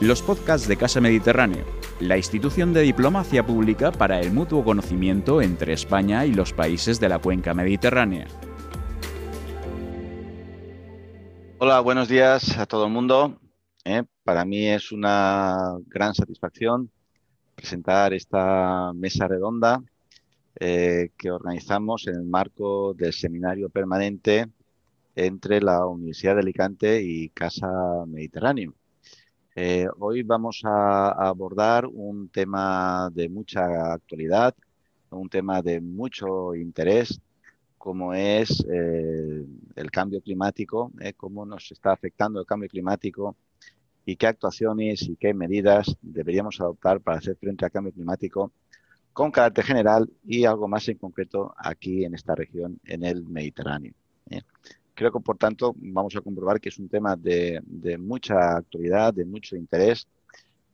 los podcasts de Casa Mediterráneo, la institución de diplomacia pública para el mutuo conocimiento entre España y los países de la cuenca mediterránea. Hola, buenos días a todo el mundo. ¿eh? Para mí es una gran satisfacción presentar esta mesa redonda eh, que organizamos en el marco del seminario permanente entre la Universidad de Alicante y Casa Mediterráneo. Eh, hoy vamos a, abordar un tema de mucha actualidad, un tema de mucho interés, como es eh, el cambio climático, eh, cómo nos está afectando el cambio climático y qué actuaciones y qué medidas deberíamos adoptar para hacer frente al cambio climático con carácter general y algo más en concreto aquí en esta región, en el Mediterráneo. Creo que, por tanto, vamos a comprobar que es un tema de, mucha actualidad, de mucho interés,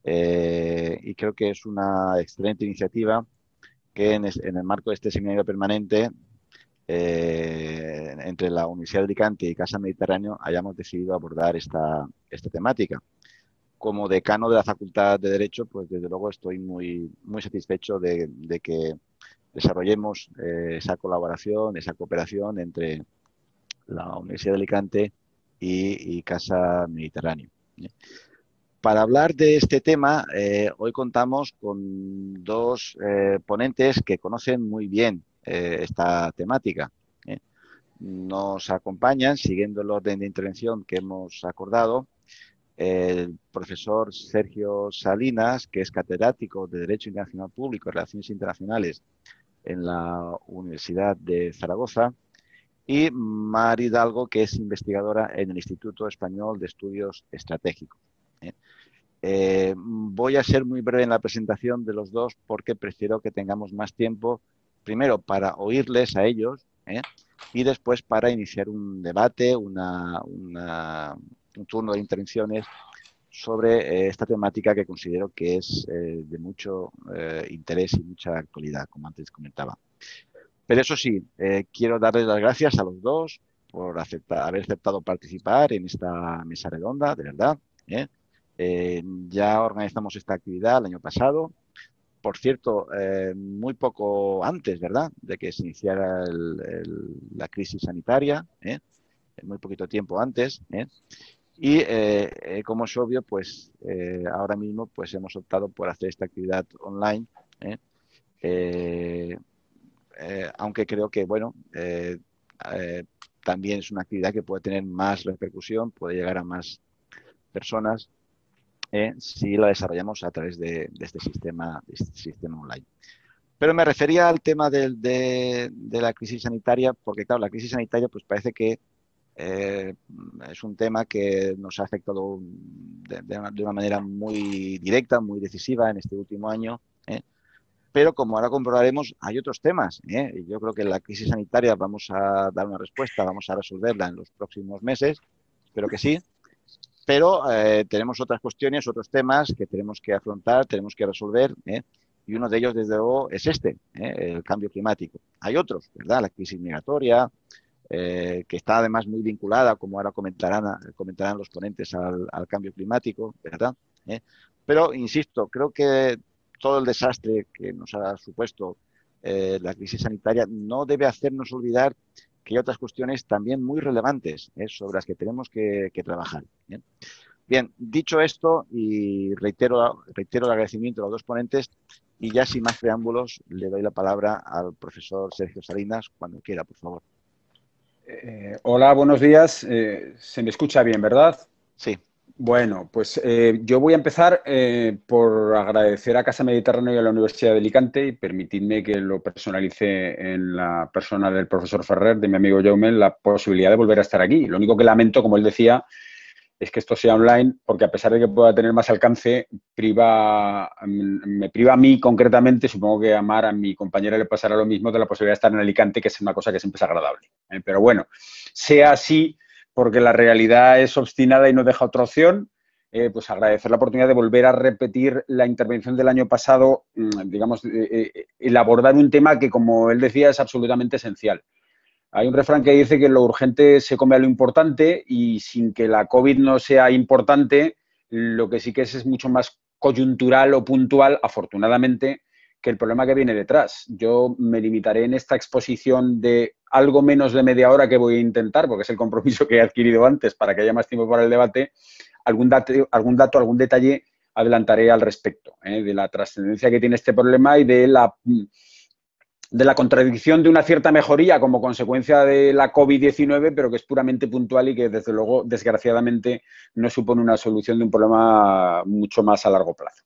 eh, y creo que es una excelente iniciativa que en, el marco de este seminario permanente eh, entre la Universidad de Alicante y Casa Mediterráneo hayamos decidido abordar esta, esta temática. Como decano de la Facultad de Derecho, pues desde luego estoy muy, muy satisfecho de, que desarrollemos eh, esa colaboración, esa cooperación entre, la Universidad de Alicante y, Casa Mediterráneo. Para hablar de este tema, eh, hoy contamos con dos eh, ponentes que conocen muy bien eh, esta temática. Nos acompañan, siguiendo el orden de intervención que hemos acordado, el profesor Sergio Salinas, que es catedrático de Derecho Internacional Público y Relaciones Internacionales en la Universidad de Zaragoza, y Mar Hidalgo, que es investigadora en el Instituto Español de Estudios Estratégicos. ¿eh? Eh, voy a ser muy breve en la presentación de los dos porque prefiero que tengamos más tiempo, primero para oírles a ellos ¿eh? y después para iniciar un debate, un turno de intervenciones sobre esta temática que considero que es de mucho interés y mucha actualidad, como antes comentaba. Pero eso sí, eh, quiero darles las gracias a los dos por haber aceptado participar en esta mesa redonda, de verdad. ¿eh? Eh, ya organizamos esta actividad el año pasado. Por cierto, muy poco antes, ¿verdad?, de que se iniciara la crisis sanitaria, muy poquito tiempo antes. Y como es obvio, pues ahora mismo pues hemos optado por hacer esta actividad online. Aunque creo que, bueno, eh, eh, también es una actividad que puede tener más repercusión, puede llegar a más personas si la desarrollamos a través de, este, sistema, este sistema online. Pero me refería al tema de, la crisis sanitaria, porque claro, la crisis sanitaria pues parece que es un tema que nos ha afectado de, una, manera muy directa, muy decisiva en este último año pero como ahora comprobaremos, hay otros temas. ¿eh? Yo creo que la crisis sanitaria vamos a dar una respuesta, vamos a resolverla en los próximos meses, espero que sí. Pero eh, tenemos otras cuestiones, otros temas que tenemos que afrontar, tenemos que resolver, ¿eh? y uno de ellos, desde luego, es este, el cambio climático. Hay otros, ¿verdad? La crisis migratoria, que está además muy vinculada, como ahora comentarán, los ponentes, al cambio climático, ¿verdad? Pero, insisto, creo que todo el desastre que nos ha supuesto eh, la crisis sanitaria no debe hacernos olvidar que hay otras cuestiones también muy relevantes eh, sobre las que tenemos que, trabajar. ¿bien? dicho esto, y reitero, reitero el agradecimiento a los dos ponentes, y ya sin más preámbulos, le doy la palabra al profesor Sergio Salinas, cuando quiera, por favor. Eh, hola, buenos días. se me escucha bien, ¿verdad? Sí. Bueno, pues eh, yo voy a empezar eh, por agradecer a Casa Mediterráneo y a la Universidad de Alicante y permitidme que lo personalice en la persona del profesor Ferrer, de mi amigo Jaume, la posibilidad de volver a estar aquí. Lo único que lamento, como él decía, es que esto sea online, porque a pesar de que pueda tener más alcance, priva, mm, me priva a mí concretamente, supongo que a Mar, a mi compañera, le pasará lo mismo de la posibilidad de estar en Alicante, que es una cosa que siempre es agradable. ¿eh? Pero bueno, sea así porque la realidad es obstinada y no deja otra opción, eh, pues agradecer la oportunidad de volver a repetir la intervención del año pasado, mm, digamos, eh, eh, el abordar un tema que, como él decía, es absolutamente esencial. Hay un refrán que dice que lo urgente se come a lo importante y sin que la COVID no sea importante, lo que sí que es es mucho más coyuntural o puntual, afortunadamente, que el problema que viene detrás. Yo me limitaré en esta exposición de algo menos de media hora que voy a intentar, porque es el compromiso que he adquirido antes para que haya más tiempo para el debate, algún dato, algún, dato, algún detalle adelantaré al respecto, ¿eh? de la trascendencia que tiene este problema y de la de la contradicción de una cierta mejoría como consecuencia de la COVID-19, pero que es puramente puntual y que, desde luego, desgraciadamente, no supone una solución de un problema mucho más a largo plazo.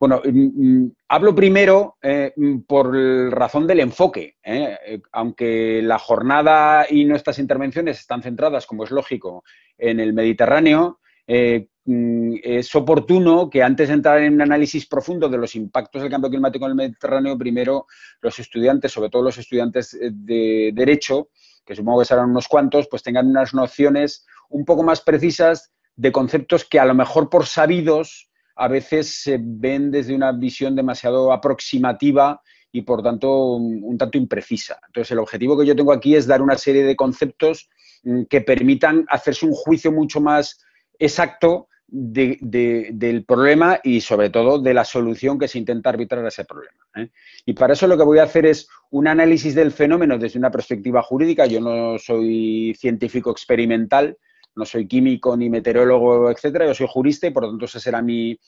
Bueno, mm, mm, hablo primero eh, mm, por razón del enfoque. ¿eh? Eh, aunque la jornada y nuestras intervenciones están centradas, como es lógico, en el Mediterráneo, es oportuno que antes de entrar en un análisis profundo de los impactos del cambio climático en el Mediterráneo, primero los estudiantes, sobre todo los estudiantes de Derecho, que supongo que serán unos cuantos, pues tengan unas nociones un poco más precisas de conceptos que a lo mejor por sabidos a veces se ven desde una visión demasiado aproximativa y por tanto un, tanto imprecisa. Entonces el objetivo que yo tengo aquí es dar una serie de conceptos mm, que permitan hacerse un juicio mucho más exacto del problema y sobre todo de la solución que se intenta arbitrar a ese problema. ¿eh? Y para eso lo que voy a hacer es un análisis del fenómeno desde una perspectiva jurídica. Yo no soy científico experimental, no soy químico ni meteorólogo, etcétera. Yo soy jurista y por lo tanto esa será mi,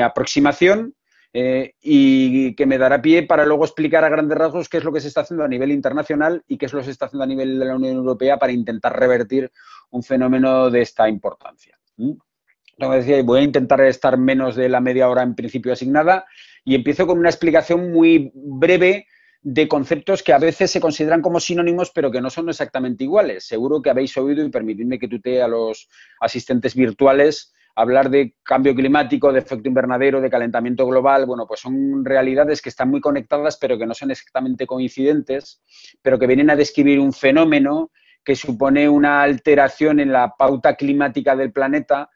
aproximación. Eh, y que me dará pie para luego explicar a grandes rasgos qué es lo que se está haciendo a nivel internacional y qué es lo que se está haciendo a nivel de la Unión Europea para intentar revertir un fenómeno de esta importancia. Decía, voy a intentar estar menos de la media hora en principio asignada y empiezo con una explicación muy breve de conceptos que a veces se consideran como sinónimos, pero que no son exactamente iguales. Seguro que habéis oído, y permitidme que tutee a los asistentes virtuales, hablar de cambio climático, de efecto invernadero, de calentamiento global. Bueno, pues son realidades que están muy conectadas, pero que no son exactamente coincidentes, pero que vienen a describir un fenómeno que supone una alteración en la pauta climática del planeta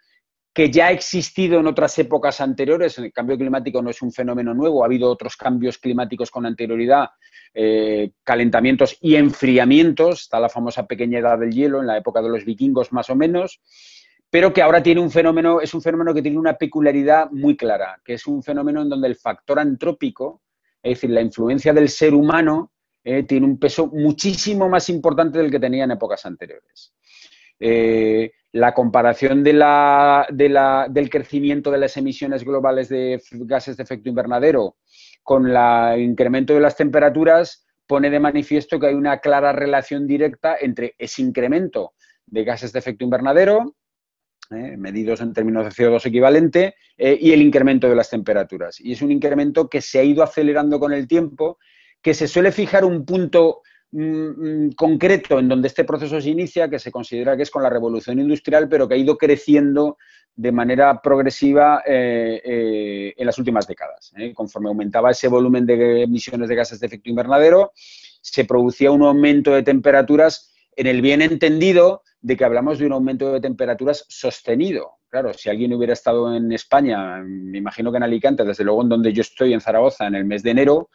que ya ha existido en otras épocas anteriores. El cambio climático no es un fenómeno nuevo, ha habido otros cambios climáticos con anterioridad, eh, calentamientos y enfriamientos. Está la famosa pequeña edad del hielo en la época de los vikingos más o menos, pero que ahora tiene un fenómeno, es un fenómeno que tiene una peculiaridad muy clara, que es un fenómeno en donde el factor antrópico, es decir, la influencia del ser humano, eh, tiene un peso muchísimo más importante del que tenía en épocas anteriores. Eh, la comparación del crecimiento de las emisiones globales de gases de efecto invernadero con el incremento de las temperaturas pone de manifiesto que hay una clara relación directa entre ese incremento de gases de efecto invernadero, eh, medidos en términos de CO2 equivalente, y el incremento de las temperaturas. Y es un incremento que se ha ido acelerando con el tiempo que se suele fijar un punto mm, mm, concreto en donde este proceso se inicia, que se considera que es con la revolución industrial, pero que ha ido creciendo de manera progresiva eh, eh, en las últimas décadas. ¿eh? Conforme aumentaba ese volumen de emisiones de gases de efecto invernadero, se producía un aumento de temperaturas en el bien entendido de que hablamos de un aumento de temperaturas sostenido. Claro, si alguien hubiera estado en España, me imagino que en Alicante, desde luego en donde yo estoy, en Zaragoza, en el mes de enero,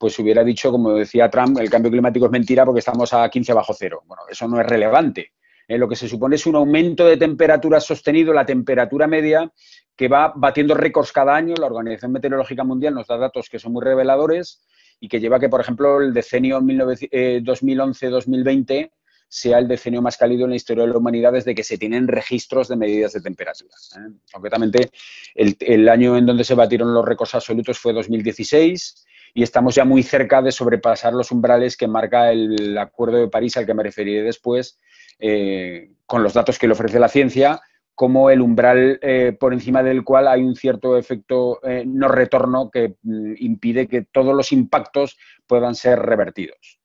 pues hubiera dicho, como decía Trump, el cambio climático es mentira porque estamos a 15 bajo cero. Bueno, eso no es relevante. Eh, lo que se supone es un aumento de temperatura sostenido, la temperatura media, que va batiendo récords cada año. La Organización Meteorológica Mundial nos da datos que son muy reveladores y que lleva que, por ejemplo, el decenio 2011-2020 eh, sea el decenio más cálido en la historia de la humanidad desde que se tienen registros de medidas de temperatura. ¿eh? Concretamente, el, año en donde se batieron los récords absolutos fue 2016 y estamos ya muy cerca de sobrepasar los umbrales que marca el Acuerdo de París al que me referiré después, eh, con los datos que le ofrece la ciencia, como el umbral eh, por encima del cual hay un cierto efecto eh, no retorno que mm, impide que todos los impactos puedan ser revertidos.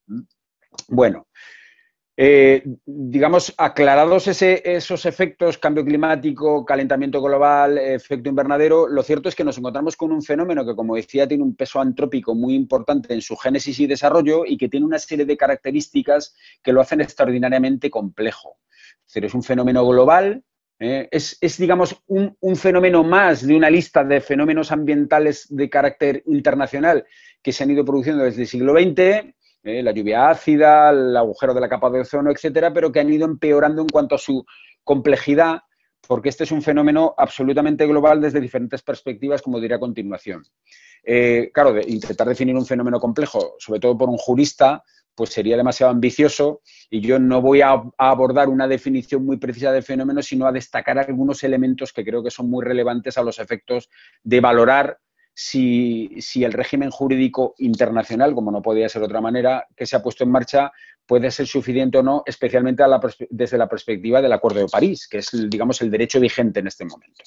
Bueno, eh, digamos, aclarados esos efectos, cambio climático, calentamiento global, efecto invernadero, lo cierto es que nos encontramos con un fenómeno que, como decía, tiene un peso antrópico muy importante en su génesis y desarrollo y que tiene una serie de características que lo hacen extraordinariamente complejo. Es decir, es un fenómeno global, eh, es, digamos, un, fenómeno más de una lista de fenómenos ambientales de carácter internacional que se han ido produciendo desde el siglo XX ¿eh? la lluvia ácida, el agujero de la capa de ozono, etcétera, pero que han ido empeorando en cuanto a su complejidad porque este es un fenómeno absolutamente global desde diferentes perspectivas, como diré a continuación. Eh, claro, de intentar definir un fenómeno complejo, sobre todo por un jurista, pues sería demasiado ambicioso y yo no voy a, abordar una definición muy precisa del fenómeno, sino a destacar algunos elementos que creo que son muy relevantes a los efectos de valorar si, el régimen jurídico internacional, como no podía ser de otra manera, que se ha puesto en marcha, puede ser suficiente o no, especialmente desde la perspectiva del Acuerdo de París, que es, digamos, el derecho vigente en este momento.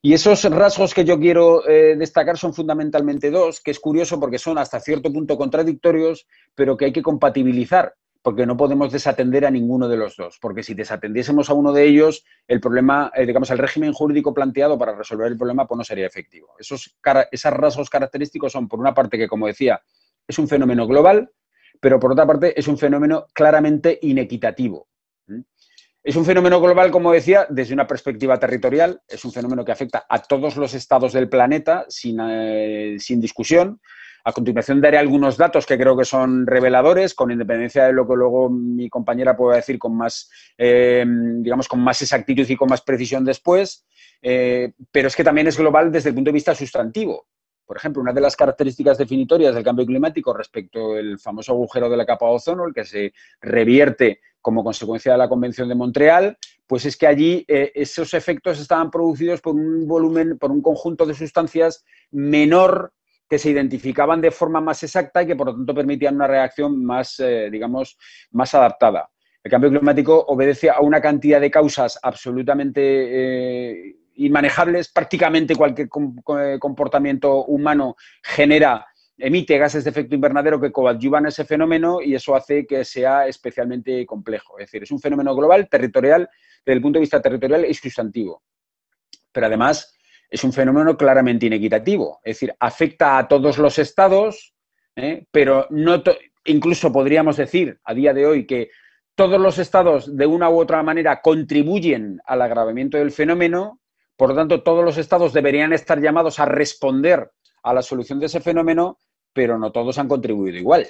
Y esos rasgos que yo quiero eh, destacar son fundamentalmente dos, que es curioso porque son hasta cierto punto contradictorios, pero que hay que compatibilizar, porque no podemos desatender a ninguno de los dos, porque si desatendiésemos a uno de ellos, el problema, eh, digamos, el régimen jurídico planteado para resolver el problema pues no sería efectivo. Esos, esos rasgos característicos son, por una parte, que como decía, es un fenómeno global, pero por otra parte es un fenómeno claramente inequitativo. Es un fenómeno global, como decía, desde una perspectiva territorial. Es un fenómeno que afecta a todos los estados del planeta sin, eh, discusión. A continuación daré algunos datos que creo que son reveladores, con independencia de lo que luego mi compañera pueda decir con más, eh, digamos, con más exactitud y con más precisión después. Eh, pero es que también es global desde el punto de vista sustantivo. Por ejemplo, una de las características definitorias del cambio climático respecto al famoso agujero de la capa de ozono, el que se revierte como consecuencia de la Convención de Montreal, pues es que allí eh, esos efectos estaban producidos por un volumen, por un conjunto de sustancias menor que se identificaban de forma más exacta y que por lo tanto permitían una reacción más, eh, digamos, más adaptada. El cambio climático obedece a una cantidad de causas absolutamente eh, inmanejables. Prácticamente cualquier comportamiento humano genera emite gases de efecto invernadero que coadyuvan ese fenómeno y eso hace que sea especialmente complejo. Es decir, es un fenómeno global, territorial, desde el punto de vista territorial y sustantivo. Pero además es un fenómeno claramente inequitativo. Es decir, afecta a todos los estados, ¿eh? pero no incluso podríamos decir a día de hoy que todos los estados de una u otra manera contribuyen al agravamiento del fenómeno, por lo tanto todos los estados deberían estar llamados a responder a la solución de ese fenómeno, pero no todos han contribuido igual.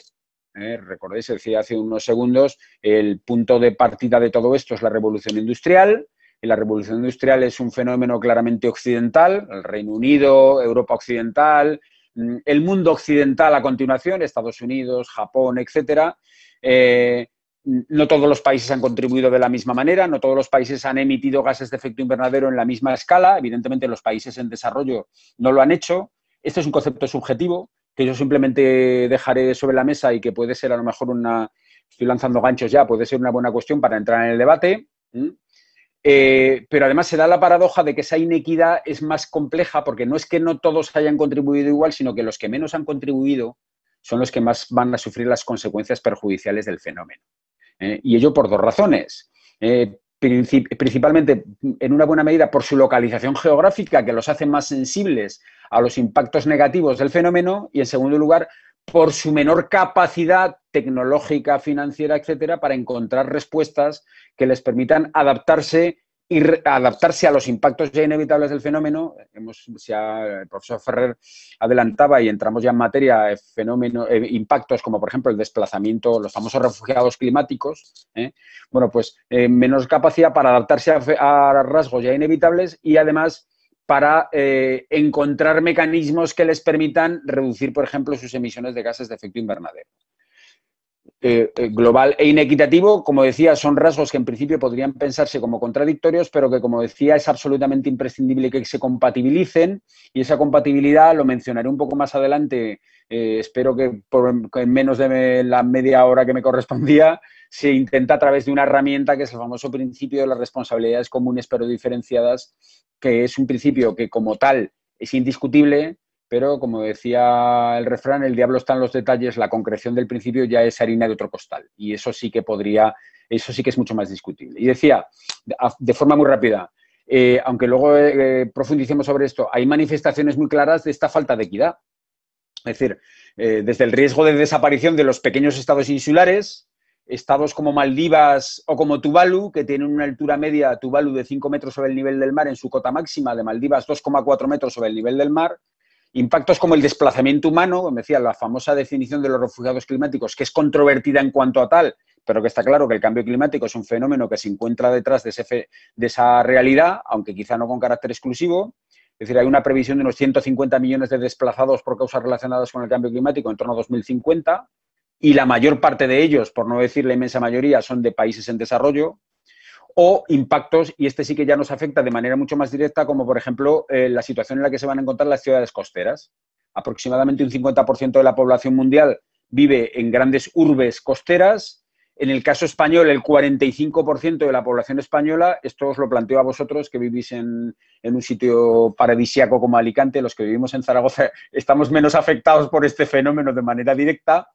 ¿eh? Recordéis, decía hace unos segundos, el punto de partida de todo esto es la revolución industrial. Y la revolución industrial es un fenómeno claramente occidental, el Reino Unido, Europa occidental, mm, el mundo occidental a continuación, Estados Unidos, Japón, etcétera. Eh, no todos los países han contribuido de la misma manera, no todos los países han emitido gases de efecto invernadero en la misma escala. Evidentemente, los países en desarrollo no lo han hecho. Este es un concepto subjetivo que yo simplemente dejaré sobre la mesa y que puede ser a lo mejor una, estoy lanzando ganchos ya, puede ser una buena cuestión para entrar en el debate. Eh, pero además se da la paradoja de que esa inequidad es más compleja porque no es que no todos hayan contribuido igual, sino que los que menos han contribuido son los que más van a sufrir las consecuencias perjudiciales del fenómeno. ¿eh? y ello por dos razones. Eh, principalmente, en una buena medida, por su localización geográfica, que los hace más sensibles a los impactos negativos del fenómeno y, en segundo lugar, por su menor capacidad tecnológica, financiera, etcétera, para encontrar respuestas que les permitan adaptarse y adaptarse a los impactos ya inevitables del fenómeno. Hemos, el profesor Ferrer adelantaba y entramos ya en materia, eh, fenómeno, eh, impactos como por ejemplo el desplazamiento, los famosos refugiados climáticos. ¿eh? Bueno, pues menos capacidad para adaptarse a, rasgos ya inevitables y además para encontrar mecanismos que les permitan reducir, por ejemplo, sus emisiones de gases de efecto invernadero. Eh, eh, global e inequitativo, como decía, son rasgos que en principio podrían pensarse como contradictorios, pero que, como decía, es absolutamente imprescindible que se compatibilicen y esa compatibilidad lo mencionaré un poco más adelante. Eh, espero que en menos de la media hora que me correspondía se intenta a través de una herramienta que es el famoso principio de las responsabilidades comunes pero diferenciadas, que es un principio que como tal es indiscutible, pero como decía el refrán, el diablo está en los detalles, la concreción del principio ya es harina de otro costal. Y eso sí que podría, eso sí que es mucho más discutible. Y decía, de forma muy rápida, eh, aunque luego eh, profundicemos sobre esto, hay manifestaciones muy claras de esta falta de equidad. Es decir, eh, desde el riesgo de desaparición de los pequeños estados insulares, estados como Maldivas o como Tuvalu, que tienen una altura media, Tuvalu de 5 metros sobre el nivel del mar en su cota máxima, de Maldivas 2,4 metros sobre el nivel del mar, Impactos como el desplazamiento humano, como decía, la famosa definición de los refugiados climáticos, que es controvertida en cuanto a tal, pero que está claro que el cambio climático es un fenómeno que se encuentra detrás de, de esa realidad, aunque quizá no con carácter exclusivo. Es decir, hay una previsión de unos 150 millones de desplazados por causas relacionadas con el cambio climático en torno a 2050 y la mayor parte de ellos, por no decir la inmensa mayoría, son de países en desarrollo o impactos, y este sí que ya nos afecta de manera mucho más directa, como por ejemplo eh, la situación en la que se van a encontrar las ciudades costeras. Aproximadamente un 50% de la población mundial vive en grandes urbes costeras. En el caso español, el 45% de la población española, esto os lo planteo a vosotros que vivís en, un sitio paradisiaco como Alicante, los que vivimos en Zaragoza estamos menos afectados por este fenómeno de manera directa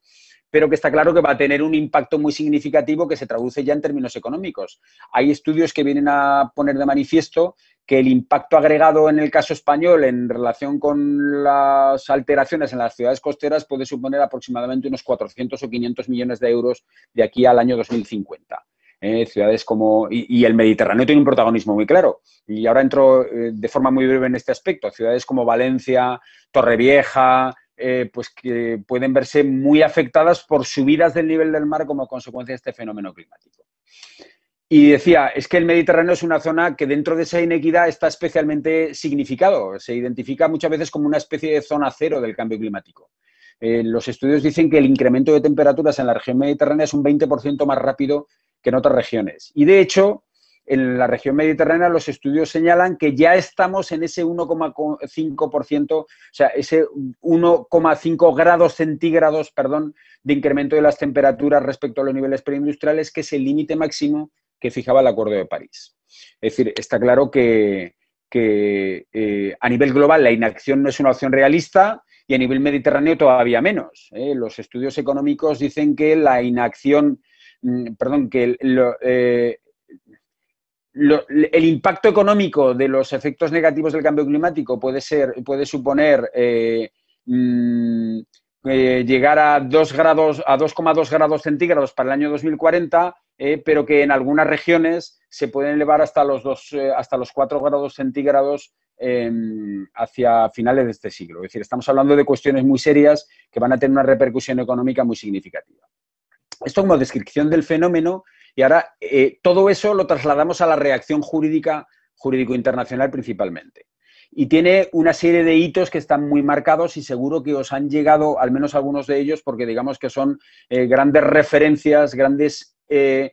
pero que está claro que va a tener un impacto muy significativo que se traduce ya en términos económicos. Hay estudios que vienen a poner de manifiesto que el impacto agregado en el caso español en relación con las alteraciones en las ciudades costeras puede suponer aproximadamente unos 400 o 500 millones de euros de aquí al año 2050. Eh, ciudades como. Y, el Mediterráneo tiene un protagonismo muy claro. Y ahora entro eh, de forma muy breve en este aspecto. Ciudades como Valencia, Torrevieja, eh, pues que pueden verse muy afectadas por subidas del nivel del mar como consecuencia de este fenómeno climático. Y decía, es que el Mediterráneo es una zona que dentro de esa inequidad está especialmente significado. Se identifica muchas veces como una especie de zona cero del cambio climático. Eh, los estudios dicen que el incremento de temperaturas en la región mediterránea es un 20% más rápido que en otras regiones. Y de hecho, en la región mediterránea los estudios señalan que ya estamos en ese 1,5%, o sea, ese 1,5 grados centígrados, perdón, de incremento de las temperaturas respecto a los niveles preindustriales, que es el límite máximo que fijaba el Acuerdo de París. Es decir, está claro que, eh, a nivel global la inacción no es una opción realista y a nivel mediterráneo todavía menos. ¿eh? Los estudios económicos dicen que la inacción, mm, perdón, que eh, el impacto económico de los efectos negativos del cambio climático puede ser, puede suponer eh, mm, eh, llegar a 2 grados, a 2,2 grados centígrados para el año 2040, eh, pero que en algunas regiones se pueden elevar hasta los dos, hasta los 4 grados centígrados em, hacia finales de este siglo. Es decir, estamos hablando de cuestiones muy serias que van a tener una repercusión económica muy significativa. Esto como descripción del fenómeno y ahora eh, todo eso lo trasladamos a la reacción jurídica, jurídico internacional principalmente. Y tiene una serie de hitos que están muy marcados y seguro que os han llegado al menos algunos de ellos porque digamos que son eh, grandes referencias, grandes, eh,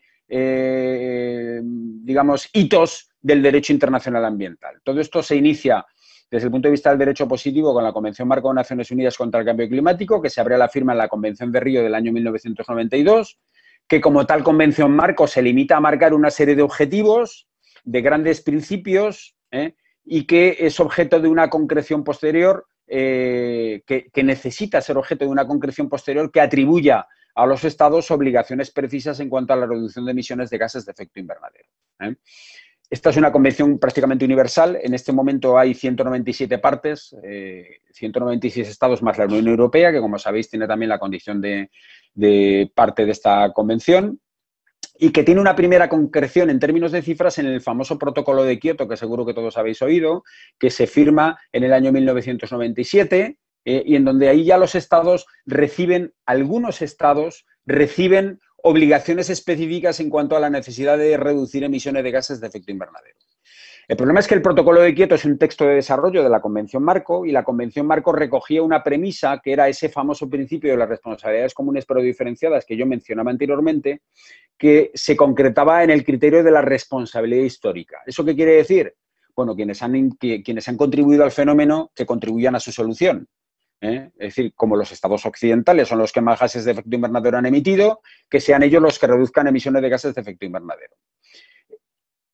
digamos, hitos del derecho internacional ambiental. Todo esto se inicia desde el punto de vista del derecho positivo con la Convención Marco de Naciones Unidas contra el Cambio Climático, que se abre la firma en la Convención de Río del año 1992 que como tal convención marco se limita a marcar una serie de objetivos, de grandes principios, ¿eh? y que es objeto de una concreción posterior, eh, que, necesita ser objeto de una concreción posterior que atribuya a los estados obligaciones precisas en cuanto a la reducción de emisiones de gases de efecto invernadero. ¿eh? Esta es una convención prácticamente universal. En este momento hay 197 partes, 196 estados más la Unión Europea, que como sabéis tiene también la condición de, de parte de esta convención y que tiene una primera concreción en términos de cifras en el famoso protocolo de Kioto, que seguro que todos habéis oído, que se firma en el año 1997 eh, y en donde ahí ya los estados reciben, algunos estados reciben obligaciones específicas en cuanto a la necesidad de reducir emisiones de gases de efecto invernadero. El problema es que el protocolo de Kioto es un texto de desarrollo de la Convención Marco y la Convención Marco recogía una premisa que era ese famoso principio de las responsabilidades comunes pero diferenciadas que yo mencionaba anteriormente, que se concretaba en el criterio de la responsabilidad histórica. ¿Eso qué quiere decir? Bueno, quienes han, quienes han contribuido al fenómeno, que contribuyan a su solución. ¿Eh? Es decir, como los estados occidentales son los que más gases de efecto invernadero han emitido, que sean ellos los que reduzcan emisiones de gases de efecto invernadero.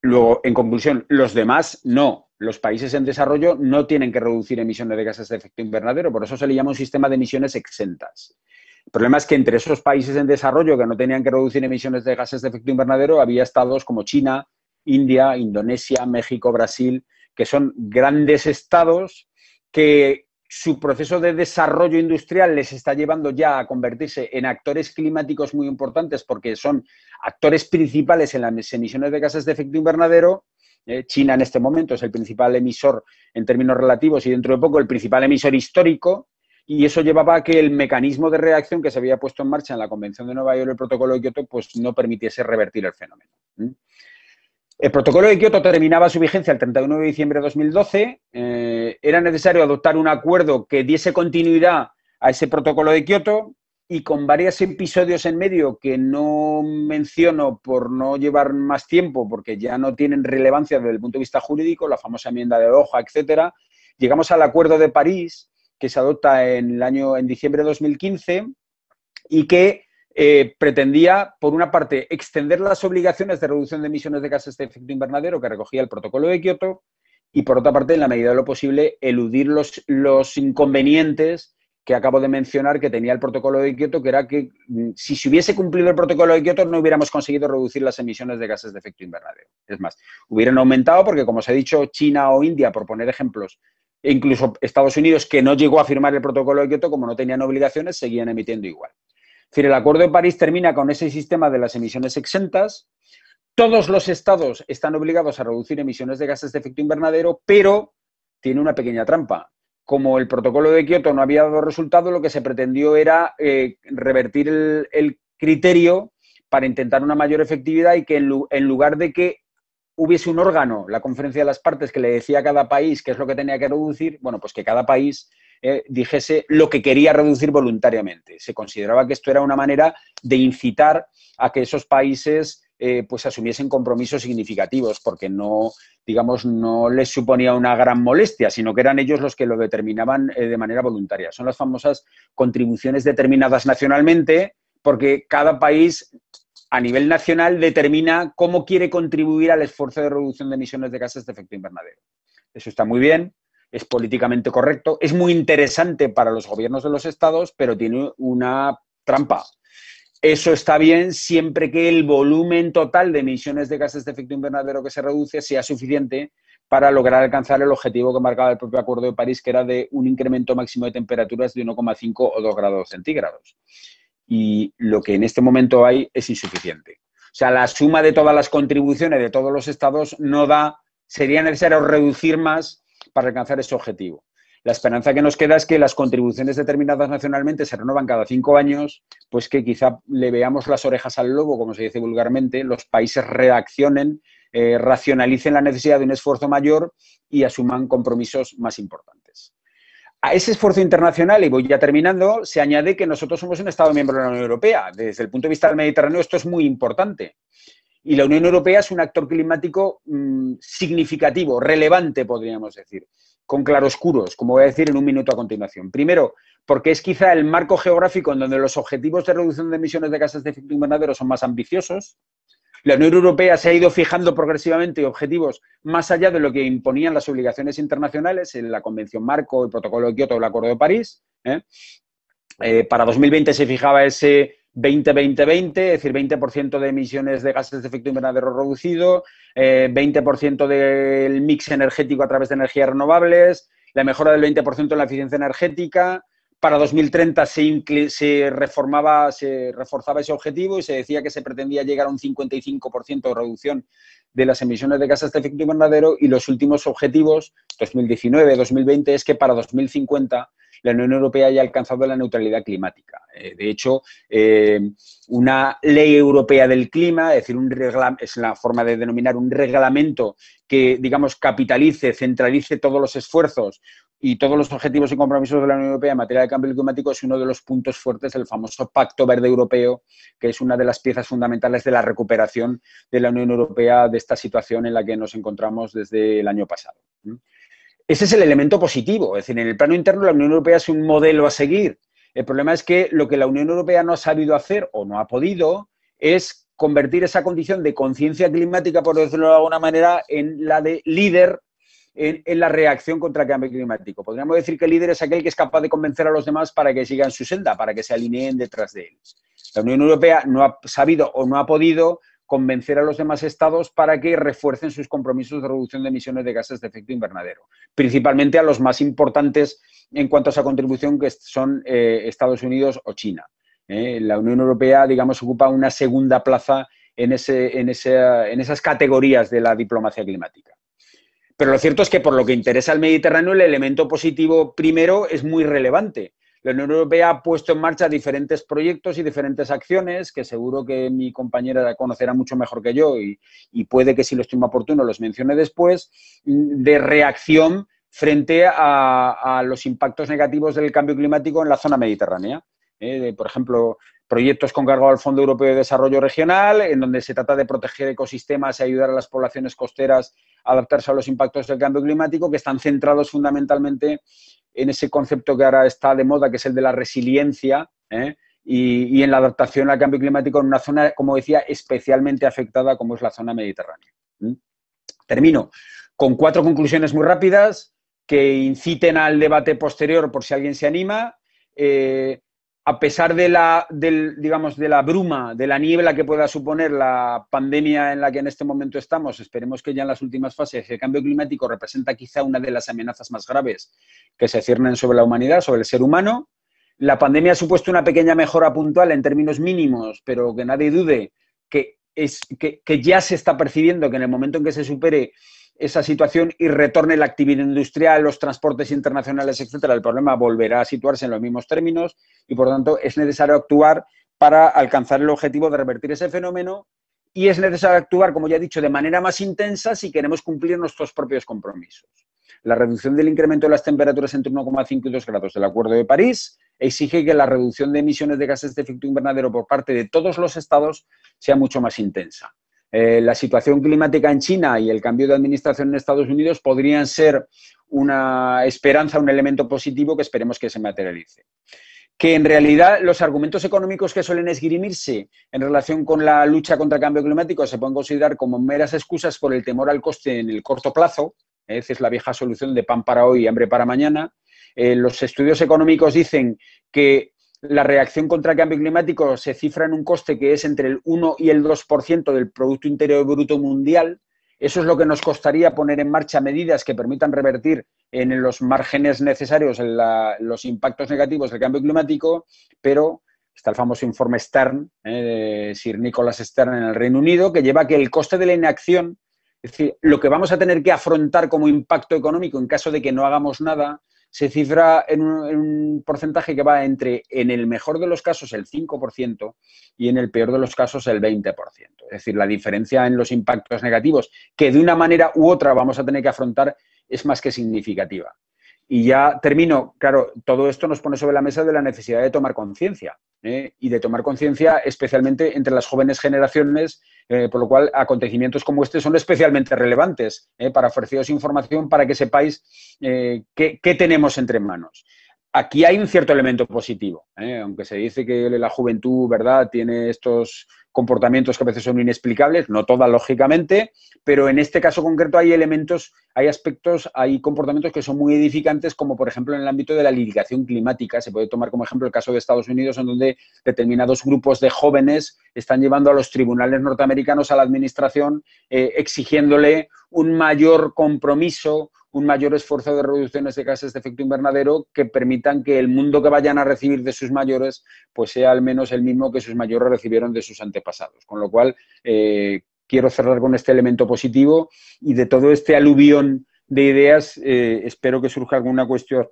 Luego, en conclusión, los demás no. Los países en desarrollo no tienen que reducir emisiones de gases de efecto invernadero, por eso se le llama un sistema de emisiones exentas. El problema es que entre esos países en desarrollo que no tenían que reducir emisiones de gases de efecto invernadero había estados como China, India, Indonesia, México, Brasil, que son grandes estados que su proceso de desarrollo industrial les está llevando ya a convertirse en actores climáticos muy importantes porque son actores principales en las emisiones de gases de efecto invernadero. Eh, China en este momento es el principal emisor en términos relativos y dentro de poco el principal emisor histórico. y eso llevaba a que el mecanismo de reacción que se había puesto en marcha en la Convención de Nueva York, el protocolo de Kioto, pues no permitiese revertir el fenómeno. El protocolo de Kioto terminaba su vigencia el 31 de diciembre de 2012. Eh, era necesario adoptar un acuerdo que diese continuidad a ese protocolo de Kioto y con varios episodios en medio que no menciono por no llevar más tiempo, porque ya no tienen relevancia desde el punto de vista jurídico, la famosa enmienda de hoja, etcétera, llegamos al Acuerdo de París, que se adopta en el año en diciembre de 2015 y que eh, pretendía, por una parte, extender las obligaciones de reducción de emisiones de gases de efecto invernadero que recogía el protocolo de Kioto y, por otra parte, en la medida de lo posible, eludir los, los inconvenientes que acabo de mencionar que tenía el protocolo de Kioto, que era que mm, si se hubiese cumplido el protocolo de Kioto no hubiéramos conseguido reducir las emisiones de gases de efecto invernadero. Es más, hubieran aumentado porque, como os he dicho, China o India, por poner ejemplos, e incluso Estados Unidos, que no llegó a firmar el protocolo de Kioto, como no tenían obligaciones, seguían emitiendo igual. Decir, el Acuerdo de París termina con ese sistema de las emisiones exentas. Todos los estados están obligados a reducir emisiones de gases de efecto invernadero, pero tiene una pequeña trampa como el protocolo de Kioto no había dado resultado, lo que se pretendió era eh, revertir el, criterio para intentar una mayor efectividad y que en, lugar de que hubiese un órgano, la conferencia de las partes, que le decía a cada país qué es lo que tenía que reducir, bueno, pues que cada país eh, dijese lo que quería reducir voluntariamente. Se consideraba que esto era una manera de incitar a que esos países eh, pues asumiesen compromisos significativos, porque no, digamos, no les suponía una gran molestia, sino que eran ellos los que lo determinaban eh, de manera voluntaria. Son las famosas contribuciones determinadas nacionalmente, porque cada país a nivel nacional determina cómo quiere contribuir al esfuerzo de reducción de emisiones de gases de efecto invernadero. Eso está muy bien, es políticamente correcto, es muy interesante para los gobiernos de los estados, pero tiene una trampa. Eso está bien siempre que el volumen total de emisiones de gases de efecto invernadero que se reduce sea suficiente para lograr alcanzar el objetivo que marcaba el propio Acuerdo de París, que era de un incremento máximo de temperaturas de 1,5 o 2 grados centígrados. Y lo que en este momento hay es insuficiente. O sea, la suma de todas las contribuciones de todos los estados no da, sería necesario reducir más para alcanzar ese objetivo. La esperanza que nos queda es que las contribuciones determinadas nacionalmente se renovan cada cinco años, pues que quizá le veamos las orejas al lobo, como se dice vulgarmente, los países reaccionen, eh, racionalicen la necesidad de un esfuerzo mayor y asuman compromisos más importantes. A ese esfuerzo internacional, y voy ya terminando, se añade que nosotros somos un Estado miembro de la Unión Europea. Desde el punto de vista del Mediterráneo esto es muy importante. Y la Unión Europea es un actor climático mm, significativo, relevante, podríamos decir con claroscuros, como voy a decir en un minuto a continuación. Primero, porque es quizá el marco geográfico en donde los objetivos de reducción de emisiones de gases de efecto invernadero son más ambiciosos. La Unión Europea se ha ido fijando progresivamente objetivos más allá de lo que imponían las obligaciones internacionales en la Convención Marco, el Protocolo de Kioto o el Acuerdo de París. ¿eh? Eh, para 2020 se fijaba ese 20-20-20, es decir, 20% de emisiones de gases de efecto invernadero reducido, 20% eh, del mix energético a través de energías renovables, la mejora del 20% en la eficiencia energética. Para 2030 se, se, reformaba, se reforzaba ese objetivo y se decía que se pretendía llegar a un 55% de reducción de las emisiones de gases de efecto invernadero y los últimos objetivos, 2019-2020, es que para 2050 la Unión Europea haya alcanzado la neutralidad climática. Eh, de hecho, eh, una ley europea del clima, es decir, un es la forma de denominar un reglamento que, digamos, capitalice, centralice todos los esfuerzos y todos los objetivos y compromisos de la Unión Europea en materia de cambio climático es uno de los puntos fuertes del famoso Pacto Verde Europeo, que es una de las piezas fundamentales de la recuperación de la Unión Europea de esta situación en la que nos encontramos desde el año pasado. Ese es el elemento positivo. Es decir, en el plano interno la Unión Europea es un modelo a seguir. El problema es que lo que la Unión Europea no ha sabido hacer o no ha podido es convertir esa condición de conciencia climática, por decirlo de alguna manera, en la de líder en, la reacción contra el cambio climático. Podríamos decir que el líder es aquel que es capaz de convencer a los demás para que sigan su senda, para que se alineen detrás de él. La Unión Europea no ha sabido o no ha podido convencer a los demás estados para que refuercen sus compromisos de reducción de emisiones de gases de efecto invernadero, principalmente a los más importantes en cuanto a esa contribución, que son eh, Estados Unidos o China. Eh, la Unión Europea, digamos, ocupa una segunda plaza en, ese, en, en esas categorías de la diplomacia climática. Pero lo cierto es que por lo que interesa al Mediterráneo, el elemento positivo primero es muy relevante. La Unión Europea ha puesto en marcha diferentes proyectos y diferentes acciones que seguro que mi compañera conocerá mucho mejor que yo y, puede que si lo estimo oportuno los mencione después, de reacción frente a, los impactos negativos del cambio climático en la zona mediterránea. ¿eh? por ejemplo, proyectos con cargo al Fondo Europeo de Desarrollo Regional, en donde se trata de proteger ecosistemas y ayudar a las poblaciones costeras a adaptarse a los impactos del cambio climático, que están centrados fundamentalmente en ese concepto que ahora está de moda, que es el de la resiliencia, ¿eh? y, en la adaptación al cambio climático en una zona, como decía, especialmente afectada como es la zona mediterránea. Termino con cuatro conclusiones muy rápidas que inciten al debate posterior por si alguien se anima. Eh, a pesar de la, digamos, de la bruma, de la niebla que pueda suponer la pandemia en la que en este momento estamos, esperemos que ya en las últimas fases el cambio climático representa quizá una de las amenazas más graves que se ciernen sobre la humanidad, sobre el ser humano. La pandemia ha supuesto una pequeña mejora puntual en términos mínimos, pero que nadie dude que, es, que ya se está percibiendo que en el momento en que se supere esa situación y retorne la actividad industrial, los transportes internacionales, etcétera, el problema volverá a situarse en los mismos términos y, por tanto, es necesario actuar para alcanzar el objetivo de revertir ese fenómeno y es necesario actuar, como ya he dicho, de manera más intensa si queremos cumplir nuestros propios compromisos. La reducción del incremento de las temperaturas entre 1,5 y 2 grados del Acuerdo de París exige que la reducción de emisiones de gases de efecto invernadero por parte de todos los estados sea mucho más intensa. Eh, la situación climática en China y el cambio de administración en Estados Unidos podrían ser una esperanza, un elemento positivo que esperemos que se materialice. Que en realidad los argumentos económicos que suelen esgrimirse en relación con la lucha contra el cambio climático se pueden considerar como meras excusas por el temor al coste en el corto plazo, esa es la vieja solución de pan para hoy y hambre para mañana. Eh, los estudios económicos dicen que la reacción contra el cambio climático se cifra en un coste que es entre el 1 y el 2% del Producto Interior Bruto Mundial. Eso es lo que nos costaría poner en marcha medidas que permitan revertir en los márgenes necesarios los impactos negativos del cambio climático, pero está el famoso informe Stern, eh, de Sir Nicholas Stern en el Reino Unido, que lleva a que el coste de la inacción, es decir, lo que vamos a tener que afrontar como impacto económico en caso de que no hagamos nada, se cifra en un, porcentaje que va entre, en el mejor de los casos, el 5% y en el peor de los casos, el 20%. Es decir, la diferencia en los impactos negativos que de una manera u otra vamos a tener que afrontar es más que significativa. Y ya termino, claro, todo esto nos pone sobre la mesa de la necesidad de tomar conciencia ¿eh? y de tomar conciencia especialmente entre las jóvenes generaciones, eh, por lo cual acontecimientos como este son especialmente relevantes ¿eh? para ofreceros información para que sepáis qué, qué tenemos entre manos aquí hay un cierto elemento positivo, aunque se dice que la juventud, ¿verdad?, tiene estos comportamientos que a veces son inexplicables, no todas lógicamente, pero en este caso concreto hay elementos, hay aspectos, hay comportamientos que son muy edificantes, como por ejemplo en el ámbito de la litigación climática. Se puede tomar como ejemplo el caso de Estados Unidos, en donde determinados grupos de jóvenes están llevando a los tribunales norteamericanos a la administración eh, exigiéndole un mayor compromiso, un mayor esfuerzo de reducciones de gases de efecto invernadero que permitan que el mundo que vayan a recibir de sus mayores pues sea al menos el mismo que sus mayores recibieron de sus antepasados. Con lo cual, eh, quiero cerrar con este elemento positivo y de todo este aluvión de ideas eh, espero que surja alguna cuestión,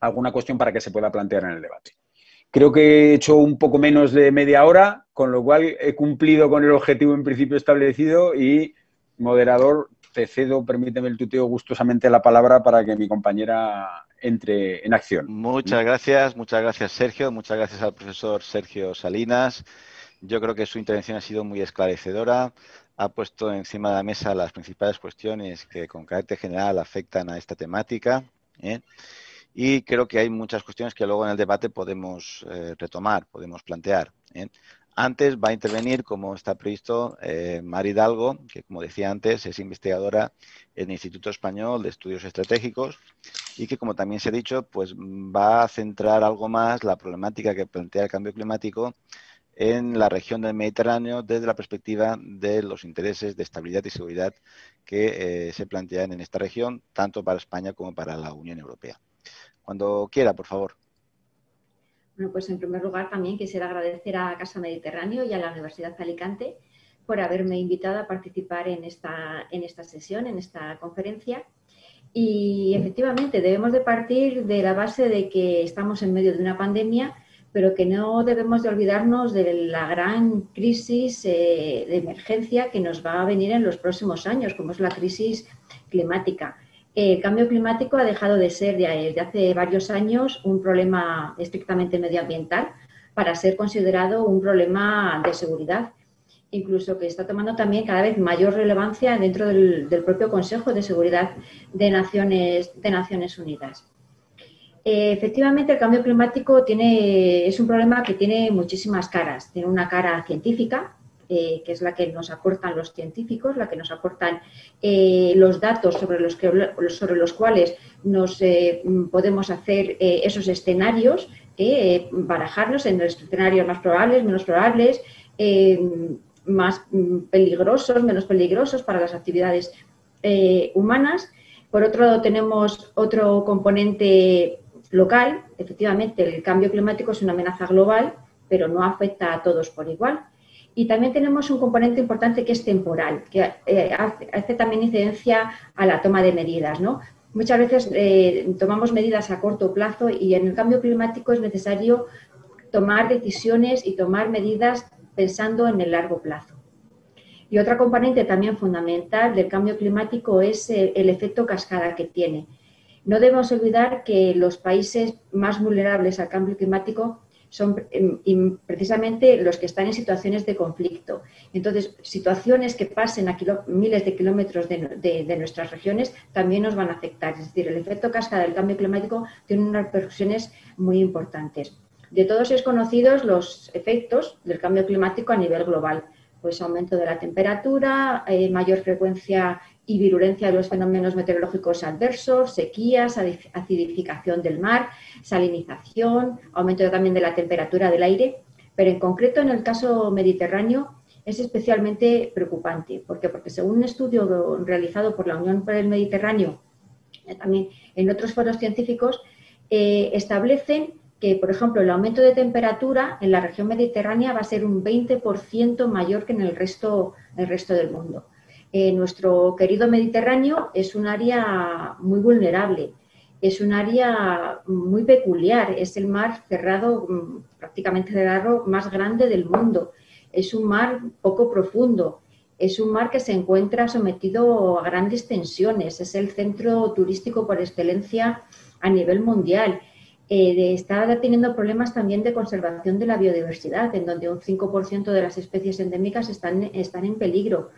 alguna cuestión para que se pueda plantear en el debate. Creo que he hecho un poco menos de media hora, con lo cual he cumplido con el objetivo en principio establecido y, moderador, te cedo, permíteme el tuteo gustosamente la palabra para que mi compañera entre en acción. Muchas gracias, muchas gracias Sergio, muchas gracias al profesor Sergio Salinas. Yo creo que su intervención ha sido muy esclarecedora, ha puesto encima de la mesa las principales cuestiones que con carácter general afectan a esta temática. ¿eh? Y creo que hay muchas cuestiones que luego en el debate podemos eh, retomar, podemos plantear. ¿eh? Antes va a intervenir, como está previsto, eh, Mari Hidalgo, que como decía antes es investigadora en el Instituto Español de Estudios Estratégicos y que, como también se ha dicho, pues va a centrar algo más la problemática que plantea el cambio climático en la región del Mediterráneo desde la perspectiva de los intereses de estabilidad y seguridad que eh, se plantean en esta región, tanto para España como para la Unión Europea. Cuando quiera, por favor. Bueno, pues en primer lugar también quisiera agradecer a Casa Mediterráneo y a la Universidad de Alicante por haberme invitado a participar en esta, en esta sesión, en esta conferencia. Y efectivamente debemos de partir de la base de que estamos en medio de una pandemia, pero que no debemos de olvidarnos de la gran crisis eh, de emergencia que nos va a venir en los próximos años, como es la crisis climática. El cambio climático ha dejado de ser desde hace varios años un problema estrictamente medioambiental para ser considerado un problema de seguridad incluso que está tomando también cada vez mayor relevancia dentro del, propio Consejo de Seguridad de Naciones, de Naciones Unidas. Eh, efectivamente, el cambio climático tiene, es un problema que tiene muchísimas caras. Tiene una cara científica, eh, que es la que nos aportan los científicos, la que nos aportan eh, los datos sobre los, que, sobre los cuales nos podemos hacer esos escenarios, barajarlos en los escenarios más probables, menos probables, más mm, peligrosos, menos peligrosos para las actividades eh, humanas. Por otro lado, tenemos otro componente local. Efectivamente, el cambio climático es una amenaza global, pero no afecta a todos por igual. Y también tenemos un componente importante que es temporal, que eh, hace, también incidencia a la toma de medidas. Muchas veces eh, tomamos medidas a corto plazo y en el cambio climático es necesario tomar decisiones y tomar medidas pensando en el largo plazo. Y otra componente también fundamental del cambio climático es eh, el, efecto cascada que tiene. No debemos olvidar que los países más vulnerables al cambio climático son em, precisamente los que están en situaciones de conflicto. Entonces, situaciones que pasen a miles de kilómetros de, nuestras regiones también nos van a afectar. Es decir, el efecto cascada del cambio climático tiene unas repercusiones muy importantes. De todos es conocidos los efectos del cambio climático a nivel global, pues aumento de la temperatura, eh, mayor frecuencia y virulencia de los fenómenos meteorológicos adversos, sequías, acidificación del mar, salinización, aumento también de la temperatura del aire, pero en concreto en el caso mediterráneo es especialmente preocupante. ¿Por qué? Porque según un estudio realizado por la Unión por el Mediterráneo, también en otros foros científicos, eh, establecen que, por ejemplo, el aumento de temperatura en la región mediterránea va a ser un 20% mayor que en el resto, el resto del mundo. Eh, nuestro querido Mediterráneo es un área muy vulnerable, es un área muy peculiar, es el mar cerrado, mm, prácticamente cerrado, más grande del mundo, es un mar poco profundo, es un mar que se encuentra sometido a grandes tensiones, es el centro turístico por excelencia a nivel mundial eh, está teniendo problemas también de conservación de la biodiversidad, en donde un 5% de las especies endémicas están, están en peligro.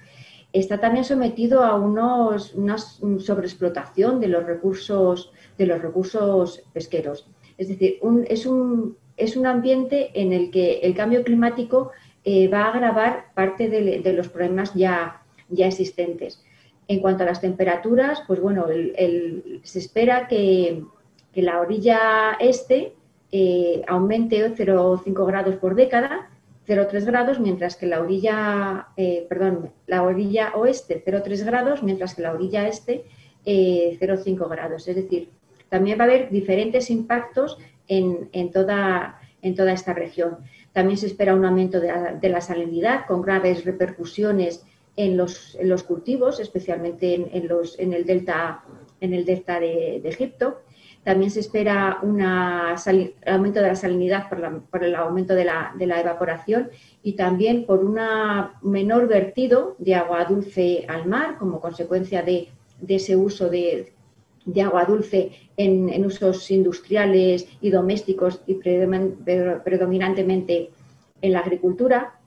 Está también sometido a una sobreexplotación de los recursos, de los recursos pesqueros. Es decir, es, un, es un ambiente en el que el cambio climático eh, va a agravar parte de, los problemas ya, ya existentes. En cuanto a las temperaturas, pues bueno, se espera que, que la orilla este eh, aumente 0,5 grados por década, 0,3 grados, mientras que la orilla, eh, perdón, la orilla oeste 0,3 grados, mientras que la orilla este 0,5 eh, grados. Es decir, también va a haber diferentes impactos en, toda, en toda esta región. También se espera un aumento de la, salinidad con graves repercusiones en los, en los cultivos, especialmente en, los, en el delta, en el delta de Egipto. También se espera un aumento de la salinidad por, el aumento de la, evaporación y también por un menor vertido de agua dulce al mar como consecuencia de, ese uso de, agua dulce en, usos industriales y domésticos y predominantemente en la agricultura.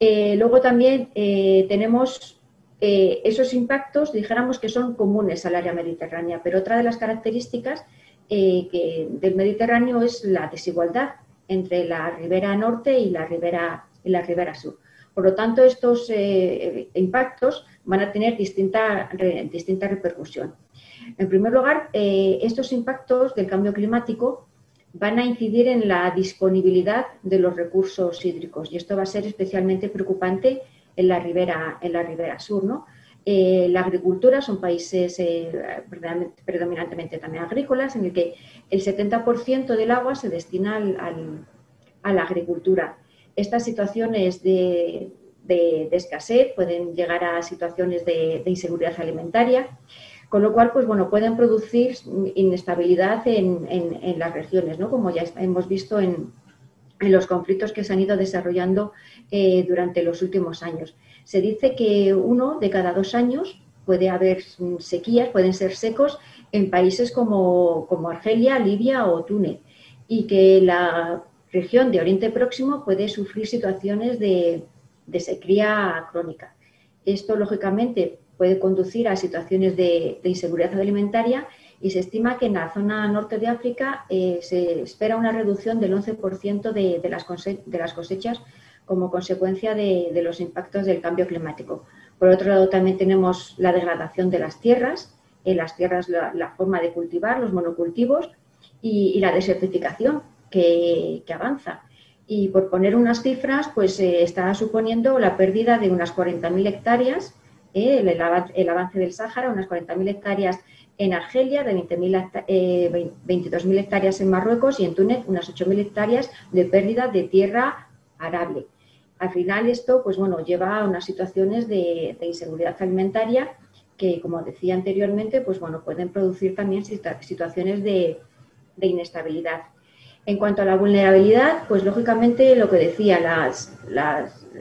Eh, luego también eh, tenemos eh, esos impactos, dijéramos que son comunes al área mediterránea, pero otra de las características eh, del Mediterráneo es la desigualdad entre la ribera norte y la ribera, y la ribera sur. Por lo tanto, estos eh, impactos van a tener distinta, distinta repercusión. En primer lugar, eh, estos impactos del cambio climático van a incidir en la disponibilidad de los recursos hídricos y esto va a ser especialmente preocupante en la ribera, en la ribera sur, ¿no? Eh, la agricultura son países eh, predominantemente también agrícolas, en el que el 70% del agua se destina a la agricultura. Estas situaciones de, escasez pueden llegar a situaciones de, inseguridad alimentaria. con lo cual, pues bueno, pueden producir inestabilidad en, las regiones, ¿no? Como ya hemos visto en, los conflictos que se han ido desarrollando eh, durante los últimos años. Se dice que uno de cada dos años puede haber sequías, pueden ser secos en países como, Argelia, Libia o Túnez, y que la región de Oriente Próximo puede sufrir situaciones de, de sequía crónica. Esto, lógicamente, puede conducir a situaciones de, inseguridad alimentaria y se estima que en la zona norte de África eh, se espera una reducción del 11% de, las cosechas como consecuencia de, los impactos del cambio climático. Por otro lado, también tenemos la degradación de las tierras, en las tierras la, forma de cultivar, los monocultivos y, la desertificación que, avanza. Y por poner unas cifras, pues se está suponiendo la pérdida de unas 40.000 hectáreas el, el, avance del Sáhara, unas 40.000 hectáreas en Argelia, de 22.000 eh, hectáreas en Marruecos y en Túnez unas 8.000 hectáreas de pérdida de tierra arable. Al final esto, pues bueno, lleva a unas situaciones de, inseguridad alimentaria que, como decía anteriormente, pues bueno, pueden producir también situaciones de inestabilidad. En cuanto a la vulnerabilidad, pues lógicamente lo que decía, las,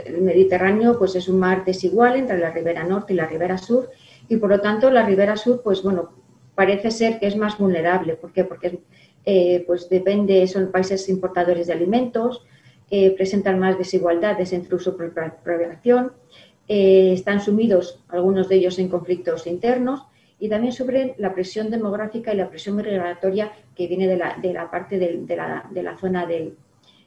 el Mediterráneo pues es un mar desigual entre la ribera norte y la ribera sur y por lo tanto la ribera sur pues bueno, parece ser que es más vulnerable. ¿Por qué? Porque eh, pues depende, son países importadores de alimentos, eh, presentan más desigualdades entre uso y propagación, eh, están sumidos algunos de ellos en conflictos internos y también sobre la presión demográfica y la presión migratoria que viene de la, de la parte de, la, de, la, zona del,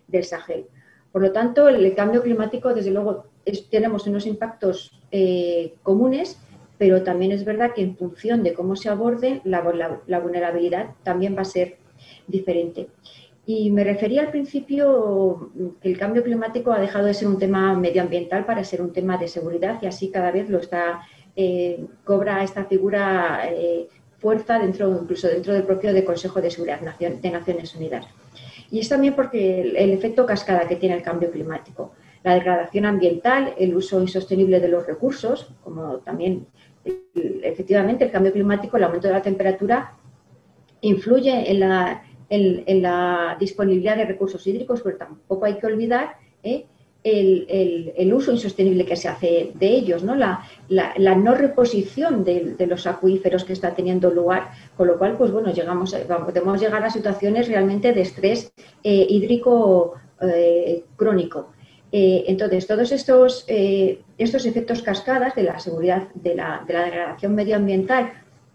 del, Sahel. Por lo tanto, el, cambio climático, desde luego, tenemos unos impactos eh, comunes, pero también es verdad que en función de cómo se aborde, la vulnerabilidad también va a ser diferente. Y me refería al principio que el cambio climático ha dejado de ser un tema medioambiental para ser un tema de seguridad y así cada vez lo está eh, cobra esta figura eh, fuerza dentro, incluso dentro del propio Consejo de Seguridad de Naciones Unidas. Y es también porque el, efecto cascada que tiene el cambio climático, la degradación ambiental, el uso insostenible de los recursos, como también efectivamente el cambio climático, el aumento de la temperatura, influye en la, en la disponibilidad de recursos hídricos, pero tampoco hay que olvidar ¿eh? el, uso insostenible que se hace de ellos, ¿no? la, no reposición de, los acuíferos que está teniendo lugar, con lo cual, pues bueno, llegamos, podemos llegar a situaciones realmente de estrés eh, hídrico eh, crónico. Entonces, todos estos, estos efectos cascadas de la seguridad, de la degradación medioambiental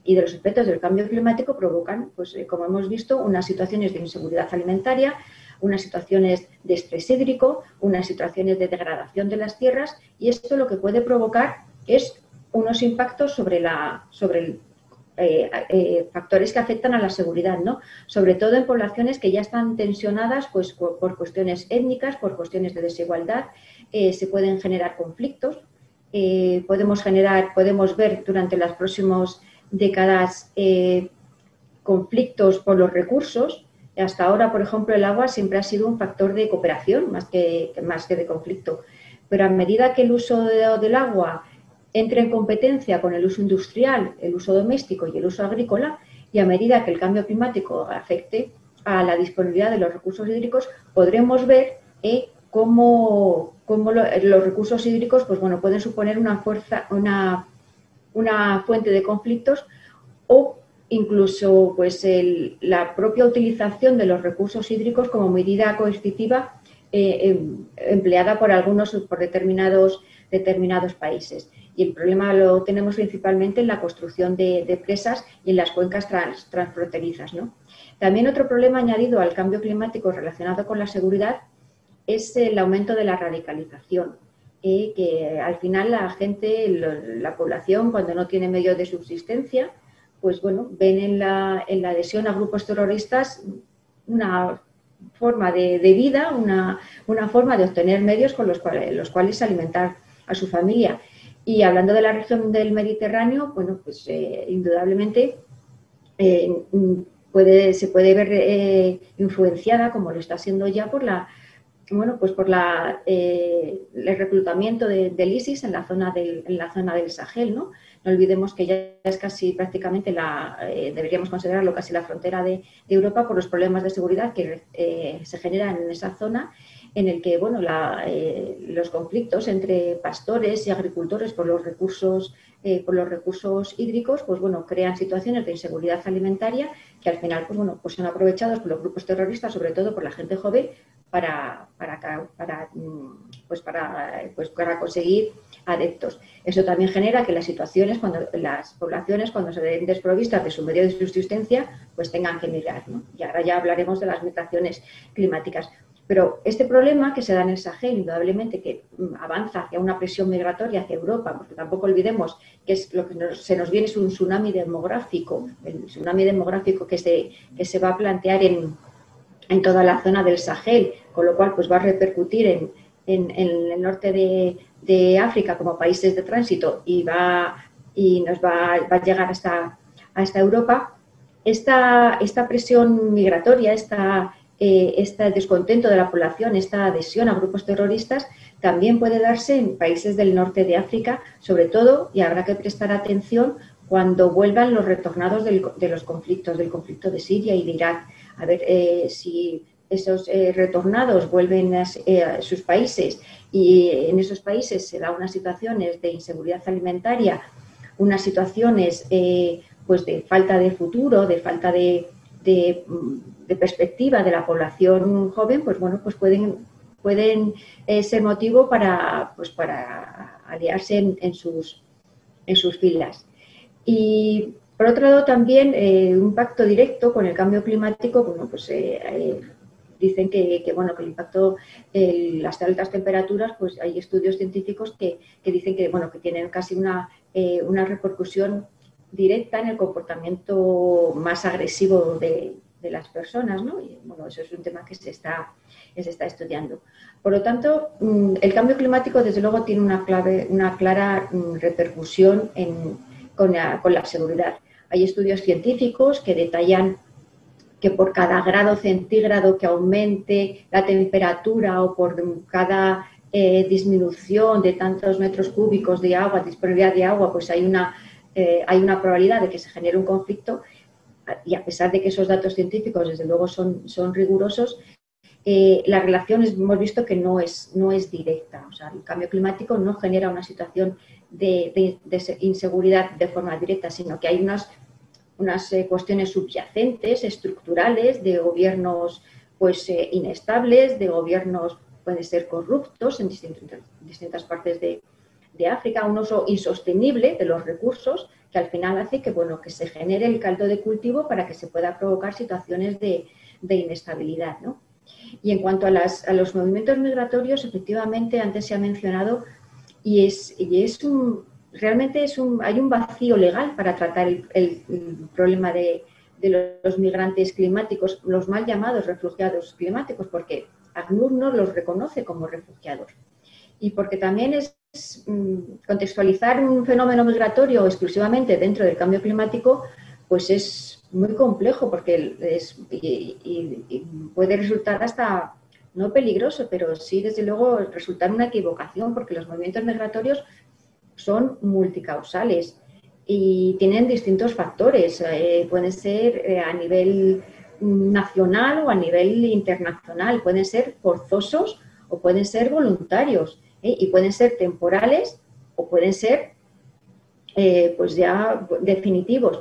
y de los efectos del cambio climático provocan, pues, como hemos visto, unas situaciones de inseguridad alimentaria, unas situaciones de estrés hídrico, unas situaciones de degradación de las tierras y esto lo que puede provocar es unos impactos sobre, la, sobre eh, eh, factores que afectan a la seguridad, ¿no? Sobre todo en poblaciones que ya están tensionadas pues, por, cuestiones étnicas, por cuestiones de desigualdad, eh, se pueden generar conflictos, podemos generar, podemos ver durante las próximas décadas conflictos por los recursos, hasta ahora, por ejemplo, el agua siempre ha sido un factor de cooperación más que, más que de conflicto. Pero a medida que el uso del agua entre en competencia con el uso industrial, el uso doméstico y el uso agrícola, y a medida que el cambio climático afecte a la disponibilidad de los recursos hídricos, podremos ver eh, cómo, los recursos hídricos pues, bueno, pueden suponer una, fuerza, una, una fuente de conflictos o incluso pues la propia utilización de los recursos hídricos como medida coercitiva eh, em, empleada por algunos por determinados determinados países. Y el problema lo tenemos principalmente en la construcción de, presas y en las cuencas transfronterizas también otro problema añadido al cambio climático relacionado con la seguridad es el aumento de la radicalización que al final la gente la población cuando no tiene medios de subsistencia pues bueno, ven en la, en la adhesión a grupos terroristas una forma de, vida, una, forma de obtener medios con los cuales, los cuales alimentar a su familia. Y hablando de la región del Mediterráneo, bueno, pues eh, indudablemente eh, puede, se puede ver eh, influenciada, como lo está siendo ya, por la bueno, pues por la, el reclutamiento del ISIS en la zona del, en la zona del Sahel, ¿no? No olvidemos que ya es casi prácticamente la, eh, deberíamos considerarlo casi la frontera de, Europa por los problemas de seguridad que eh, se generan en esa zona en el que bueno, eh, los conflictos entre pastores y agricultores por los recursos eh, por los recursos hídricos, pues bueno, crean situaciones de inseguridad alimentaria que al final, pues bueno, pues son aprovechados por los grupos terroristas, sobre todo por la gente joven, para, para, para, mm, pues para, pues para conseguir adeptos. Eso también genera que las situaciones, cuando las poblaciones, cuando se ven desprovistas de su medio de subsistencia, pues tengan que migrar. ¿no? Y ahora ya hablaremos de las migraciones climáticas. Pero este problema que se da en el Sahel, indudablemente que mm, avanza hacia una presión migratoria hacia Europa, porque tampoco olvidemos que es lo que se nos viene es un tsunami demográfico, el tsunami demográfico que se, va a plantear en, en toda la zona del Sahel, con lo cual pues va a repercutir en, en, el norte de, de, África como países de tránsito y va y nos va, va a llegar hasta, hasta Europa. Esta, esta presión migratoria, esta eh, este descontento de la población, esta adhesión a grupos terroristas, también puede darse en países del norte de África, sobre todo, y habrá que prestar atención cuando vuelvan los retornados de los conflictos, del conflicto de Siria y de Irak. A ver eh, si esos eh, retornados vuelven a, sus países y en esos países se da unas situaciones de inseguridad alimentaria, unas situaciones pues de falta de futuro, de falta de, de, perspectiva de la población joven, pues bueno, pues pueden, pueden eh, ser motivo para, pues para aliarse en, sus, en sus filas. Y por otro lado, también eh, un pacto directo con el cambio climático, bueno, pues eh, dicen que, bueno, que el impacto, las altas temperaturas, pues hay estudios científicos que, que, dicen que, bueno, que tienen casi una, una repercusión directa en el comportamiento más agresivo de, las personas, ¿no? Bueno, eso es un tema que se está, se está estudiando. Por lo tanto, mm, el cambio climático, desde luego, tiene una, clave, una clara mm, repercusión con, la, con la seguridad. Hay estudios científicos que detallan que por cada grado centígrado que aumente la temperatura o por cada eh, disminución de tantos metros cúbicos de agua, disponibilidad de agua, pues hay una eh, hay una probabilidad de que se genere un conflicto y a pesar de que esos datos científicos desde luego son, son rigurosos, eh, la relación hemos visto que no es, no es directa. O sea, el cambio climático no genera una situación de, inseguridad de forma directa, sino que hay unas, unas eh, cuestiones subyacentes, estructurales, de gobiernos pues, inestables, de gobiernos pueden ser corruptos en distintas partes de, de África, un uso insostenible de los recursos que al final hace que, bueno, que se genere el caldo de cultivo para que se pueda provocar situaciones de, inestabilidad. Y en cuanto a, los movimientos migratorios, efectivamente, antes se ha mencionado, y es, y es un, realmente es un, hay un vacío legal para tratar el, problema de, de, los migrantes climáticos, los mal llamados refugiados climáticos, porque ACNUR no los reconoce como refugiados. Y porque también es contextualizar un fenómeno migratorio exclusivamente dentro del cambio climático, pues es muy complejo porque y, puede resultar hasta no peligroso, pero sí desde luego resultar una equivocación porque los movimientos migratorios son multicausales y tienen distintos factores. Eh, pueden ser eh, a nivel nacional o a nivel internacional, pueden ser forzosos o pueden ser voluntarios. ¿Eh? y pueden ser temporales o pueden ser eh, pues ya definitivos.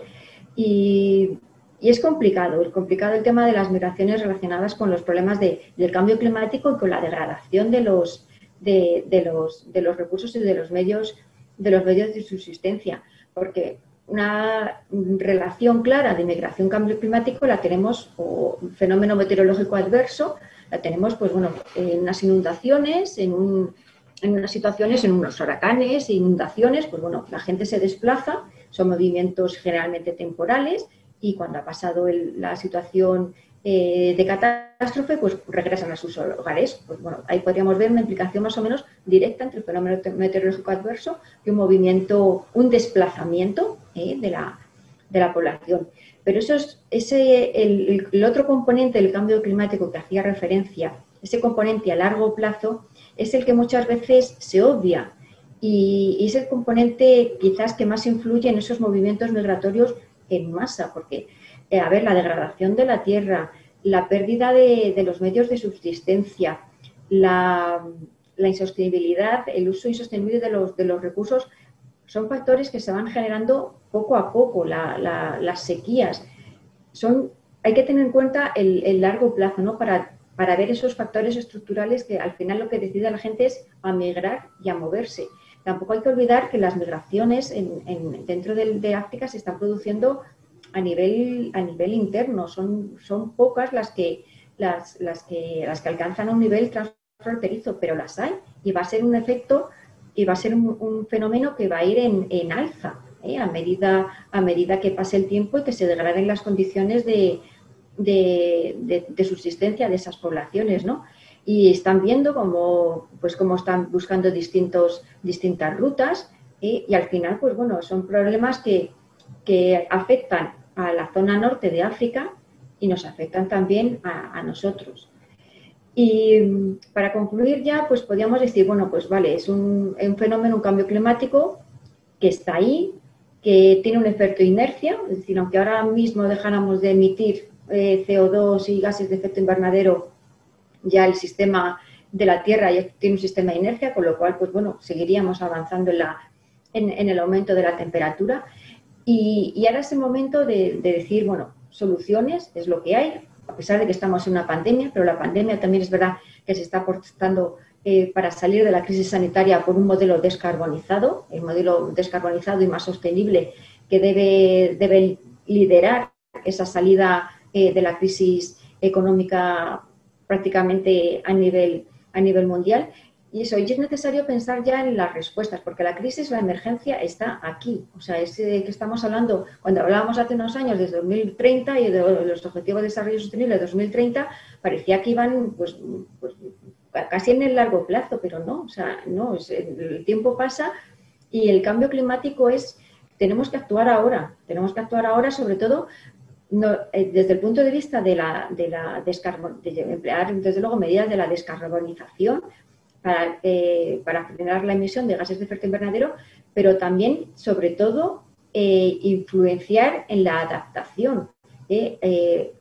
Y, es complicado, es complicado el tema de las migraciones relacionadas con los problemas del cambio climático y con la degradación de los, de, los, de los recursos y de los medios de los medios de subsistencia, porque una relación clara de migración-cambio climático la tenemos, o fenómeno meteorológico adverso, la tenemos pues bueno, en unas inundaciones, en un, en unas situaciones, en unos huracanes, inundaciones, pues bueno, la gente se desplaza, son movimientos generalmente temporales y cuando ha pasado la situación eh, de catástrofe, pues regresan a sus hogares. Pues bueno, ahí podríamos ver una implicación más o menos directa entre el fenómeno meteorológico adverso y un movimiento, un desplazamiento eh, de, la, de la población. Pero eso es ese, el, el otro componente del cambio climático que hacía referencia, ese componente a largo plazo, es el que muchas veces se obvia y, es el componente quizás que más influye en esos movimientos migratorios en masa, porque, eh, a ver, la degradación de la tierra, la pérdida de, los medios de subsistencia, la, insostenibilidad, el uso insostenible de los, de los recursos, son factores que se van generando poco a poco, las sequías. Son, hay que tener en cuenta el, largo plazo, ¿no? Para, para ver esos factores estructurales que al final lo que decide la gente es a migrar y a moverse. Tampoco hay que olvidar que las migraciones en, dentro de, África se están produciendo a nivel, a nivel interno. Son, son pocas las que, las, que, las que alcanzan un nivel transfronterizo, pero las hay. Y va a ser un efecto y va a ser un, fenómeno que va a ir en, alza ¿eh? a, medida, a medida que pase el tiempo y que se degraden las condiciones de, de, subsistencia de esas poblaciones. ¿no? y están viendo cómo, pues cómo están buscando distintos, distintas rutas y, al final, pues bueno, son problemas que, que, afectan a la zona norte de África y nos afectan también a, nosotros. Y para concluir ya, pues podríamos decir, bueno, pues vale, es un, un, fenómeno, un cambio climático que está ahí, que tiene un efecto inercia, es decir, aunque ahora mismo dejáramos de emitir eh, CO2 y gases de efecto invernadero, ya el sistema de la Tierra ya tiene un sistema de inercia, con lo cual, pues bueno, seguiríamos avanzando en, la, en, el aumento de la temperatura. Y, ahora es el momento de, decir, bueno, soluciones es lo que hay, a pesar de que estamos en una pandemia, pero la pandemia también es verdad que se está aportando eh, para salir de la crisis sanitaria por un modelo descarbonizado, el modelo descarbonizado y más sostenible que debe, debe liderar esa salida eh, de la crisis económica prácticamente a nivel, a nivel mundial. Y eso, y es necesario pensar ya en las respuestas, porque la crisis, la emergencia está aquí. O sea, es que estamos hablando, cuando hablábamos hace unos años de 2030 y de los Objetivos de Desarrollo Sostenible de 2030, parecía que iban pues, pues, casi en el largo plazo, pero no, o sea, no, el tiempo pasa y el cambio climático es, tenemos que actuar ahora, tenemos que actuar ahora sobre todo eh, desde el punto de vista de, la, de, la de emplear, desde luego, medidas de la descarbonización para, eh, para frenar la emisión de gases de efecto invernadero, pero también, sobre todo, eh, influenciar en la adaptación.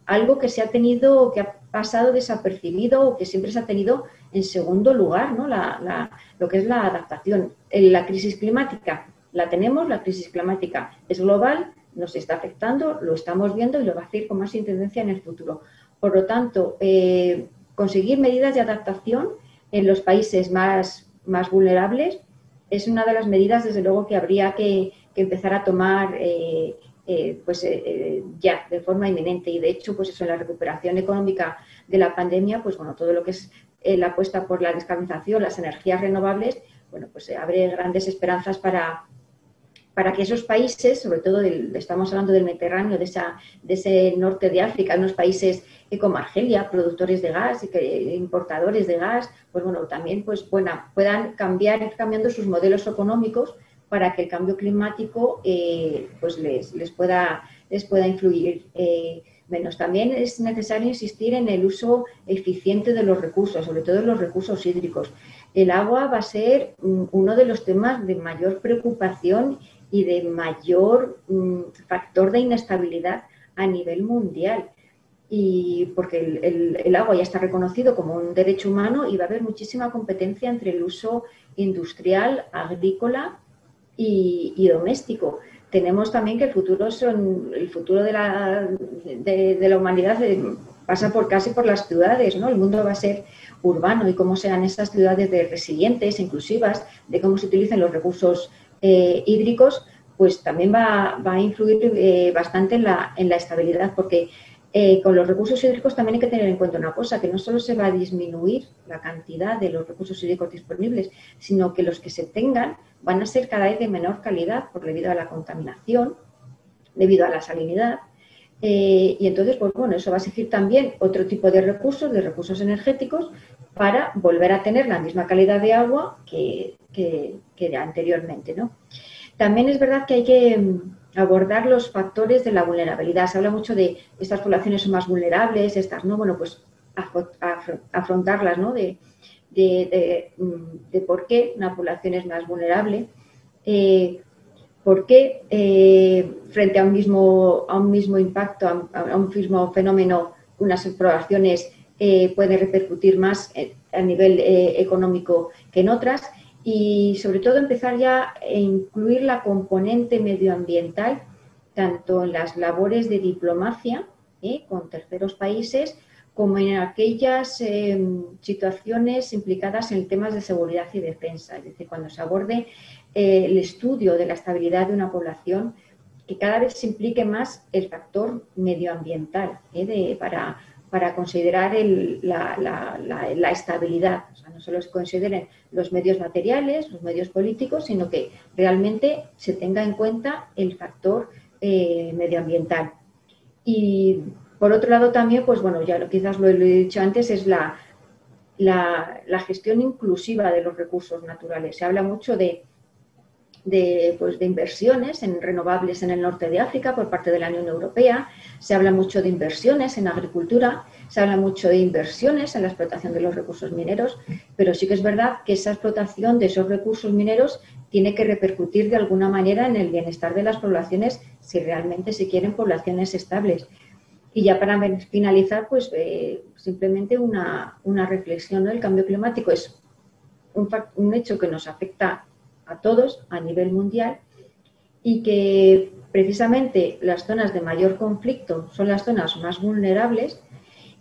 algo que se ha tenido, que ha pasado desapercibido o que siempre se ha tenido en segundo lugar, ¿no? La, lo que es la adaptación. La crisis climática la tenemos, la crisis climática es global, nos está afectando, lo estamos viendo y lo va a hacer con más intendencia en el futuro. Por lo tanto, eh, conseguir medidas de adaptación en los países más, más vulnerables es una de las medidas, desde luego, que habría que, empezar a tomar eh, eh, pues, ya, de forma inminente. Y, de hecho, pues eso, en la recuperación económica de la pandemia, pues bueno, todo lo que es la apuesta por la descarbonización, las energías renovables, bueno, pues abre grandes esperanzas para, para que esos países, sobre todo estamos hablando del Mediterráneo, de, esa, de ese norte de África, unos países como Argelia, productores de gas, importadores de gas, pues bueno, también pues bueno, puedan cambiar, ir cambiando sus modelos económicos para que el cambio climático eh, pues les, les, pueda, les pueda influir eh, menos. También es necesario insistir en el uso eficiente de los recursos, sobre todo los recursos hídricos. El agua va a ser mm, uno de los temas de mayor preocupación y de mayor mm, factor de inestabilidad a nivel mundial. Y porque el, agua ya está reconocido como un derecho humano y va a haber muchísima competencia entre el uso industrial, agrícola y, doméstico. Tenemos también que el futuro son el futuro de la, de, la humanidad eh, pasa por casi por las ciudades, ¿no? El mundo va a ser urbano y cómo sean esas ciudades de resilientes, inclusivas, de cómo se utilicen los recursos eh, hídricos, pues también va, a influir eh, bastante en la, en la, estabilidad, porque eh, con los recursos hídricos también hay que tener en cuenta una cosa, que no solo se va a disminuir la cantidad de los recursos hídricos disponibles, sino que los que se tengan van a ser cada vez de menor calidad por debido a la contaminación, debido a la salinidad. y entonces, pues bueno, eso va a exigir también otro tipo de recursos, de recursos energéticos, para volver a tener la misma calidad de agua que, que, anteriormente. ¿no? También es verdad que hay que mm, abordar los factores de la vulnerabilidad. Se habla mucho de estas poblaciones son más vulnerables, estas no, bueno, pues afrontarlas, ¿no? De, de, mm, por qué una población es más vulnerable, eh, por qué eh, frente a un mismo, a un mismo impacto, a, un mismo fenómeno, unas poblaciones pueden repercutir más a nivel económico que en otras y sobre todo empezar ya a incluir la componente medioambiental tanto en las labores de diplomacia ¿eh? con terceros países como en aquellas situaciones implicadas en temas de seguridad y defensa, es decir, cuando se aborde eh, el estudio de la estabilidad de una población, que cada vez se implique más el factor medioambiental ¿eh? para, para considerar la, estabilidad. O sea, no solo se consideren los medios materiales, los medios políticos, sino que realmente se tenga en cuenta el factor eh, medioambiental. Y por otro lado también, pues bueno, ya quizás lo he dicho antes, es la, la gestión inclusiva de los recursos naturales. Se habla mucho de de, pues, de inversiones en renovables en el norte de África por parte de la Unión Europea, se habla mucho de inversiones en agricultura, se habla mucho de inversiones en la explotación de los recursos mineros, pero sí que es verdad que esa explotación de esos recursos mineros tiene que repercutir de alguna manera en el bienestar de las poblaciones si realmente se quieren poblaciones estables. Y ya para finalizar, pues eh, simplemente una, reflexión. El cambio climático es un hecho que nos afecta a todos a nivel mundial y que precisamente las zonas de mayor conflicto son las zonas más vulnerables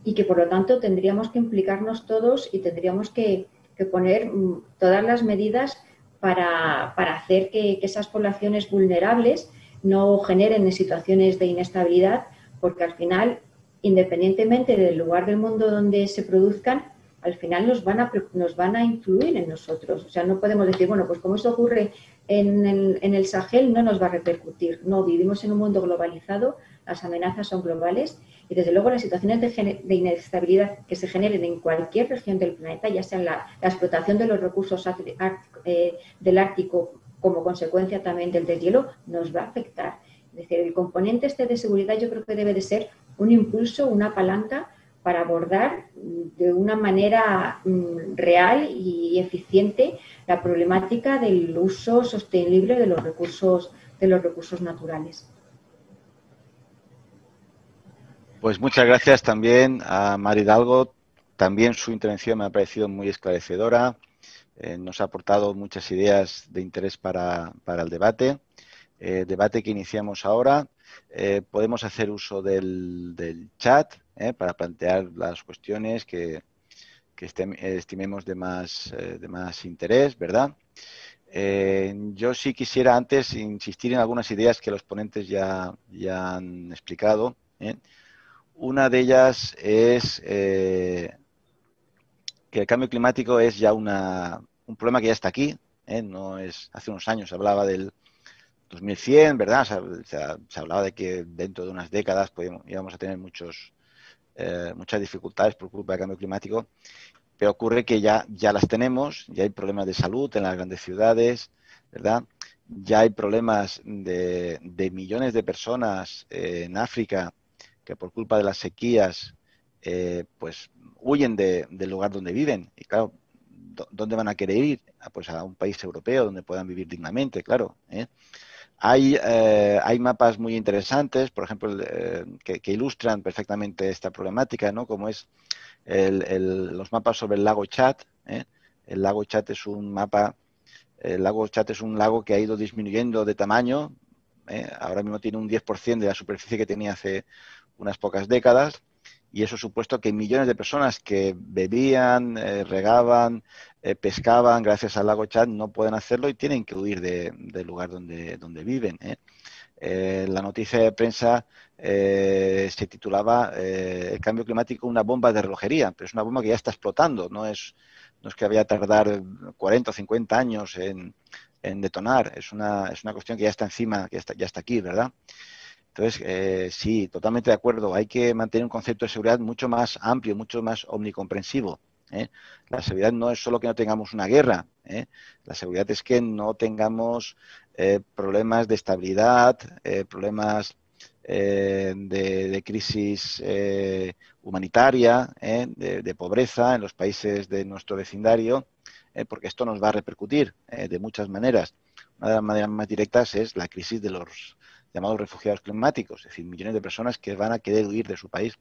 y que por lo tanto tendríamos que implicarnos todos y tendríamos que, poner mm, todas las medidas para, hacer que, que, esas poblaciones vulnerables no generen situaciones de inestabilidad, porque al final, independientemente del lugar del mundo donde se produzcan, al final nos van, a, nos van a influir en nosotros. O sea, no podemos decir, bueno, pues como eso ocurre en el, en el Sahel, no nos va a repercutir. No, vivimos en un mundo globalizado, las amenazas son globales y desde luego las situaciones de, de inestabilidad que se generen en cualquier región del planeta, ya sea la, la explotación de los recursos eh, del Ártico como consecuencia también del deshielo, nos va a afectar. Es decir, el componente este de seguridad yo creo que debe de ser un impulso, una palanca para abordar de una manera mm, real y eficiente la problemática del uso sostenible de los recursos, de los recursos naturales. Pues muchas gracias también a Mari Hidalgo. También su intervención me ha parecido muy esclarecedora. Eh, nos ha aportado muchas ideas de interés para, el debate. Eh, debate que iniciamos ahora. Eh, podemos hacer uso del, del chat ¿eh? para plantear las cuestiones que, estimemos de más, eh, de más interés, ¿verdad? Eh, yo sí quisiera antes insistir en algunas ideas que los ponentes ya, han explicado. Una de ellas es que el cambio climático es ya una, un problema que ya está aquí. No es hace unos años se hablaba del 2100, ¿verdad? Se, hablaba de que dentro de unas décadas podíamos, íbamos a tener muchos eh, muchas dificultades por culpa del cambio climático, pero ocurre que ya, ya las tenemos, ya hay problemas de salud en las grandes ciudades, ¿verdad? Ya hay problemas de, millones de personas eh, en África que por culpa de las sequías eh, pues huyen del lugar donde viven. Y claro, ¿dónde van a querer ir? Ah, pues a un país europeo donde puedan vivir dignamente, claro. Hay, eh, hay mapas muy interesantes, por ejemplo, eh, que, ilustran perfectamente esta problemática, ¿no? Como es los mapas sobre el lago Chad. ¿eh? El lago Chad es un mapa, el lago Chad es un lago que ha ido disminuyendo de tamaño. Ahora mismo tiene un 10% de la superficie que tenía hace unas pocas décadas y eso supuesto que millones de personas que bebían, regaban, eh, pescaban gracias al lago Chad no pueden hacerlo y tienen que huir del lugar donde, donde viven. ¿eh? Eh, la noticia de prensa se titulaba El cambio climático, una bomba de relojería, pero es una bomba que ya está explotando, no es, no es que vaya a tardar 40 o 50 años en, detonar, es una, es una cuestión que ya está encima, que está, ya está aquí, ¿verdad? Entonces, sí, totalmente de acuerdo. Hay que mantener un concepto de seguridad mucho más amplio, mucho más omnicomprensivo. ¿eh? La seguridad no es solo que no tengamos una guerra, ¿eh? la seguridad es que no tengamos eh, problemas de estabilidad, problemas eh, de, crisis eh, humanitaria, de, pobreza en los países de nuestro vecindario, porque esto nos va a repercutir de muchas maneras. Una de las maneras más directas es la crisis de los llamados refugiados climáticos, es decir, millones de personas que van a querer huir de su país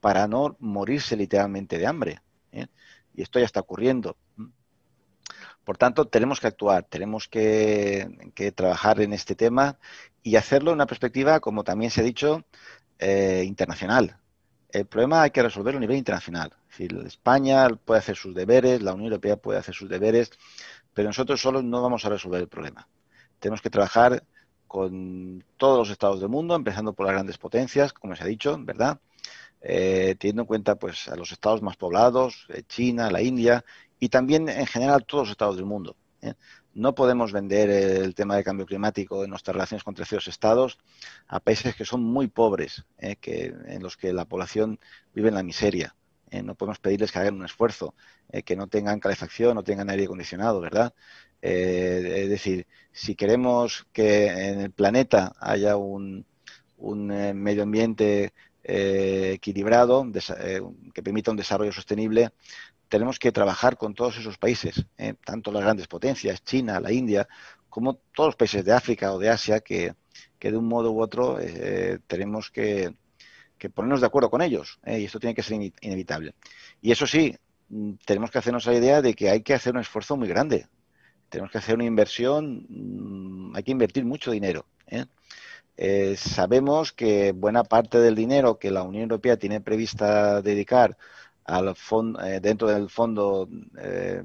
para no morirse literalmente de hambre. Y esto ya está ocurriendo. Por tanto, tenemos que actuar, tenemos que, trabajar en este tema y hacerlo en una perspectiva, como también se ha dicho, eh, internacional. El problema hay que resolverlo a nivel internacional. Es decir, España puede hacer sus deberes, la Unión Europea puede hacer sus deberes, pero nosotros solos no vamos a resolver el problema. Tenemos que trabajar con todos los estados del mundo, empezando por las grandes potencias, como se ha dicho, ¿verdad? Eh, teniendo en cuenta pues a los estados más poblados, eh, China, la India, y también en general todos los estados del mundo. ¿eh? No podemos vender el tema de cambio climático en nuestras relaciones con terceros estados a países que son muy pobres, que, en los que la población vive en la miseria. No podemos pedirles que hagan un esfuerzo, que no tengan calefacción, no tengan aire acondicionado, ¿verdad? Es decir, si queremos que en el planeta haya un, un medio ambiente equilibrado, que permita un desarrollo sostenible, tenemos que trabajar con todos esos países, ¿eh? tanto las grandes potencias, China, la India, como todos los países de África o de Asia, que, de un modo u otro eh, tenemos que, ponernos de acuerdo con ellos, ¿eh? y esto tiene que ser inevitable. Y eso sí, mm, tenemos que hacernos la idea de que hay que hacer un esfuerzo muy grande. Tenemos que hacer una inversión, mm, hay que invertir mucho dinero. sabemos que buena parte del dinero que la Unión Europea tiene prevista dedicar eh, dentro del fondo eh,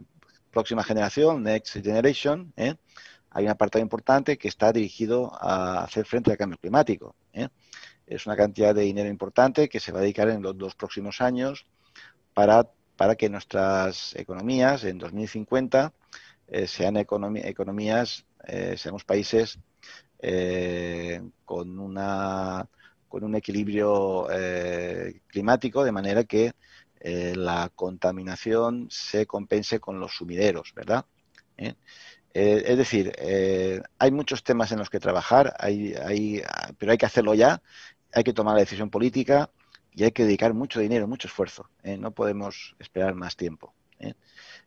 Próxima Generación, Next Generation, ¿eh? hay un apartado importante que está dirigido a hacer frente al cambio climático. Es una cantidad de dinero importante que se va a dedicar en los dos próximos años para, para que nuestras economías en 2050 sean economías, seamos países con, una, con un equilibrio climático, de manera que eh, la contaminación se compense con los sumideros, ¿verdad? ¿Eh? Eh, es decir, hay muchos temas en los que trabajar, hay, hay, pero hay que hacerlo ya, hay que tomar la decisión política y hay que dedicar mucho dinero, mucho esfuerzo. No podemos esperar más tiempo.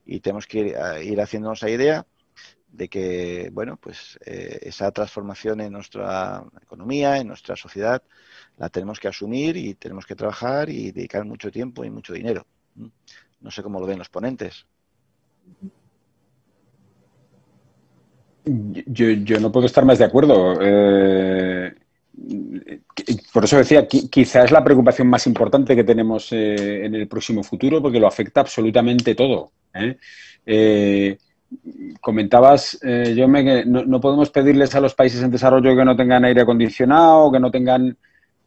Y tenemos que ir, ir haciéndonos la idea de que, bueno, pues esa transformación en nuestra economía, en nuestra sociedad, la tenemos que asumir y tenemos que trabajar y dedicar mucho tiempo y mucho dinero. No sé cómo lo ven los ponentes. Yo, no puedo estar más de acuerdo. Eh, por eso decía, quizás es la preocupación más importante que tenemos eh, en el próximo futuro, porque lo afecta absolutamente todo. ¿eh? comentabas, yo me, que no, no, podemos pedirles a los países en desarrollo que no tengan aire acondicionado, que no tengan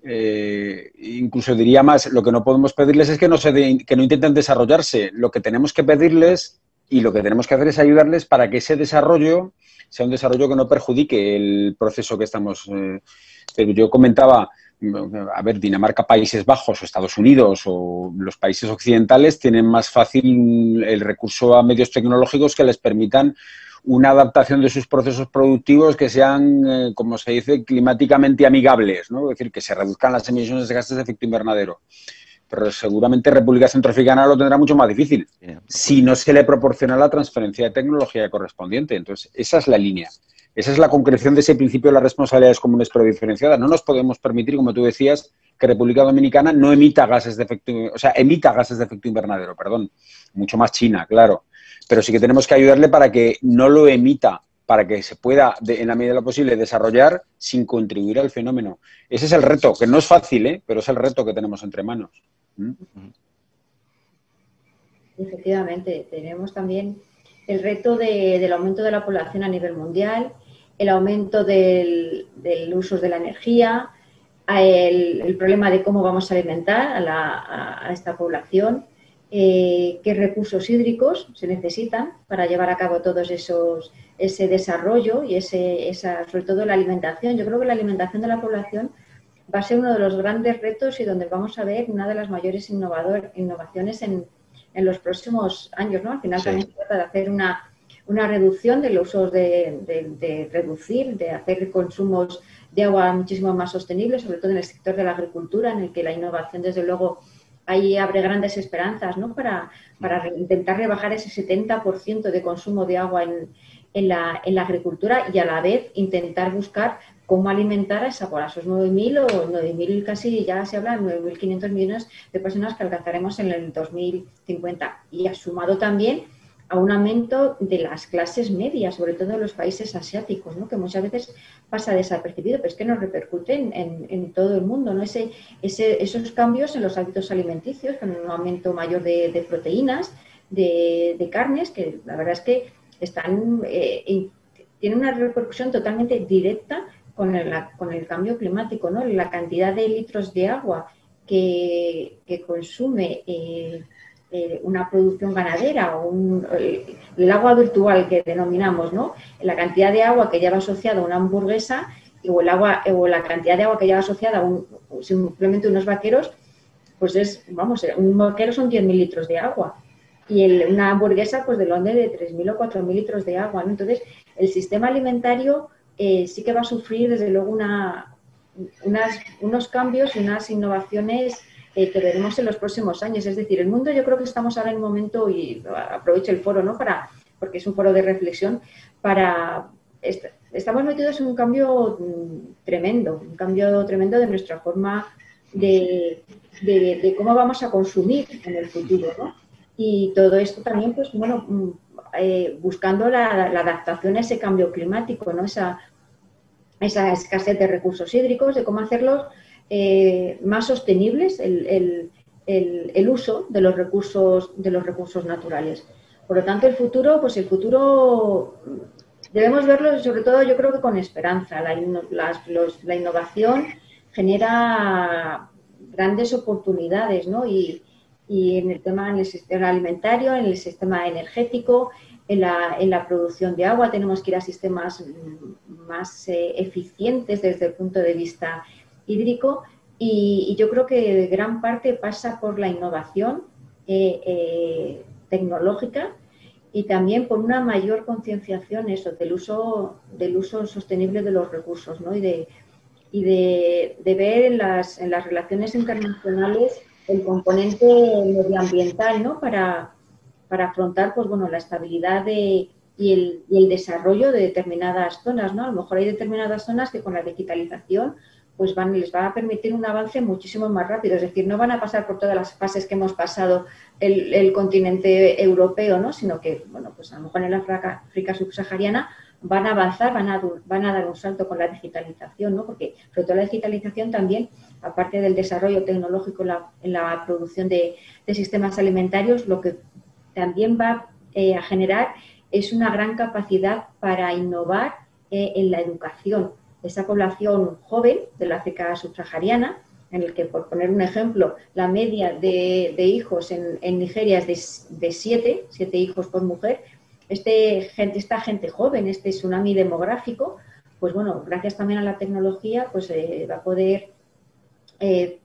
eh, incluso diría más, lo que no podemos pedirles es que no, se que no intenten desarrollarse. Lo que tenemos que pedirles y lo que tenemos que hacer es ayudarles para que ese desarrollo sea un desarrollo que no perjudique el proceso que estamos. Eh, yo comentaba, a ver, Dinamarca, Países Bajos o Estados Unidos o los países occidentales tienen más fácil el recurso a medios tecnológicos que les permitan una adaptación de sus procesos productivos que sean, eh, como se dice, climáticamente amigables, ¿no? es decir, que se reduzcan las emisiones de gases de efecto invernadero. Pero seguramente República Centroafricana lo tendrá mucho más difícil si no se le proporciona la transferencia de tecnología correspondiente. Entonces, esa es la línea. Esa es la concreción de ese principio de las responsabilidades comunes pero diferenciadas. No nos podemos permitir, como tú decías, que República Dominicana no emita gases de efecto, o sea, emita gases de efecto invernadero, perdón. Mucho más China, claro pero sí que tenemos que ayudarle para que no lo emita, para que se pueda, en la medida de lo posible, desarrollar sin contribuir al fenómeno. Ese es el reto, que no es fácil, ¿eh? pero es el reto que tenemos entre manos. ¿Mm? Efectivamente, tenemos también el reto del aumento de la población a nivel mundial, el aumento del, uso de la energía, el, problema de cómo vamos a alimentar a esta población eh, qué recursos hídricos se necesitan para llevar a cabo todos esos ese desarrollo y ese, esa, sobre todo la alimentación. Yo creo que la alimentación de la población va a ser uno de los grandes retos y donde vamos a ver una de las mayores innovador, innovaciones en, en, los próximos años. ¿no? Al final también se trata de hacer una, una reducción de los usos de, de, reducir, de hacer consumos de agua muchísimo más sostenible, sobre todo en el sector de la agricultura, en el que la innovación, desde luego, ahí abre grandes esperanzas ¿no? para, para intentar rebajar ese 70% de consumo de agua en, en, la, en, la, agricultura y a la vez intentar buscar cómo alimentar a, esa, a esos 9.000 o 9.000 casi, ya se habla, 9.500 millones de personas que alcanzaremos en el 2050. Y ha sumado también a un aumento de las clases medias, sobre todo en los países asiáticos, ¿no? que muchas veces pasa desapercibido, pero es que nos repercuten en, todo el mundo. ¿no? Ese, ese, esos cambios en los hábitos alimenticios, con un aumento mayor de, de proteínas, de, de, carnes, que la verdad es que están, eh, tienen una repercusión totalmente directa con el, con el cambio climático. ¿no? La cantidad de litros de agua que, consume eh, eh, una producción ganadera o un, el, agua virtual que denominamos, ¿no? La cantidad de agua que lleva asociada a una hamburguesa o el agua o la cantidad de agua que lleva asociada a un, simplemente unos vaqueros, pues es, vamos, un vaquero son 10.000 litros de agua y el, una hamburguesa pues del orden de 3.000 o 4.000 litros de agua, ¿no? Entonces, el sistema alimentario eh, sí que va a sufrir desde luego unos cambios y unas innovaciones eh, que veremos en los próximos años. Es decir, el mundo yo creo que estamos ahora en un momento, y aprovecho el foro, ¿no? Para, porque es un foro de reflexión, para... estamos metidos en un cambio mm, tremendo, un cambio tremendo de nuestra forma de, de, cómo vamos a consumir en el futuro, ¿no? Y todo esto también, pues, bueno, mm, eh, buscando la, la, adaptación a ese cambio climático, ¿no? Esa, esa escasez de recursos hídricos, de cómo hacerlos eh, más sostenibles el, el, el, uso de los recursos de los recursos naturales. Por lo tanto, el futuro, pues el futuro debemos verlo sobre todo, yo creo que con esperanza. La, la innovación genera grandes oportunidades, ¿no? Y, y, en el tema en el sistema alimentario, en el sistema energético, en la, en la producción de agua, tenemos que ir a sistemas más eh, eficientes desde el punto de vista hídrico y, y, yo creo que gran parte pasa por la innovación eh, eh, tecnológica y también por una mayor concienciación eso del uso del uso sostenible de los recursos ¿no? y de y de, de ver las, en las relaciones internacionales el componente medioambiental ¿no? para, para afrontar pues bueno la estabilidad de, y, el, y el desarrollo de determinadas zonas ¿no? a lo mejor hay determinadas zonas que con la digitalización pues van, les va a permitir un avance muchísimo más rápido. Es decir, no van a pasar por todas las fases que hemos pasado el, el continente europeo, ¿no? sino que, bueno, pues a lo mejor en la África, África subsahariana van a avanzar, van a, van a dar un salto con la digitalización, ¿no? porque sobre todo la digitalización también, aparte del desarrollo tecnológico en la, producción de, sistemas alimentarios, lo que también va eh, a generar es una gran capacidad para innovar eh, en la educación. Esa población joven de la África subsahariana, en el que, por poner un ejemplo, la media de, hijos en, Nigeria es de, de siete, siete hijos por mujer, este, gente, esta gente joven, este tsunami demográfico, pues bueno, gracias también a la tecnología, pues eh, va a poder eh,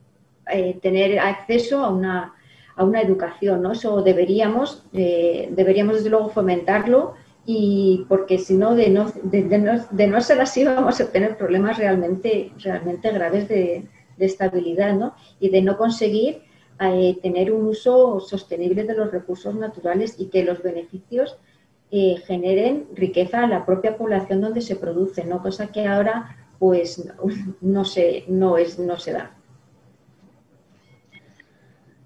eh, tener acceso a una, a una educación, ¿no? Eso deberíamos, eh, deberíamos desde luego fomentarlo y porque si no de, no, de, no, de no ser así vamos a tener problemas realmente, realmente graves de, de estabilidad ¿no? y de no conseguir eh, tener un uso sostenible de los recursos naturales y que los beneficios eh, generen riqueza a la propia población donde se produce, ¿no? cosa que ahora pues no se, no es, no se da.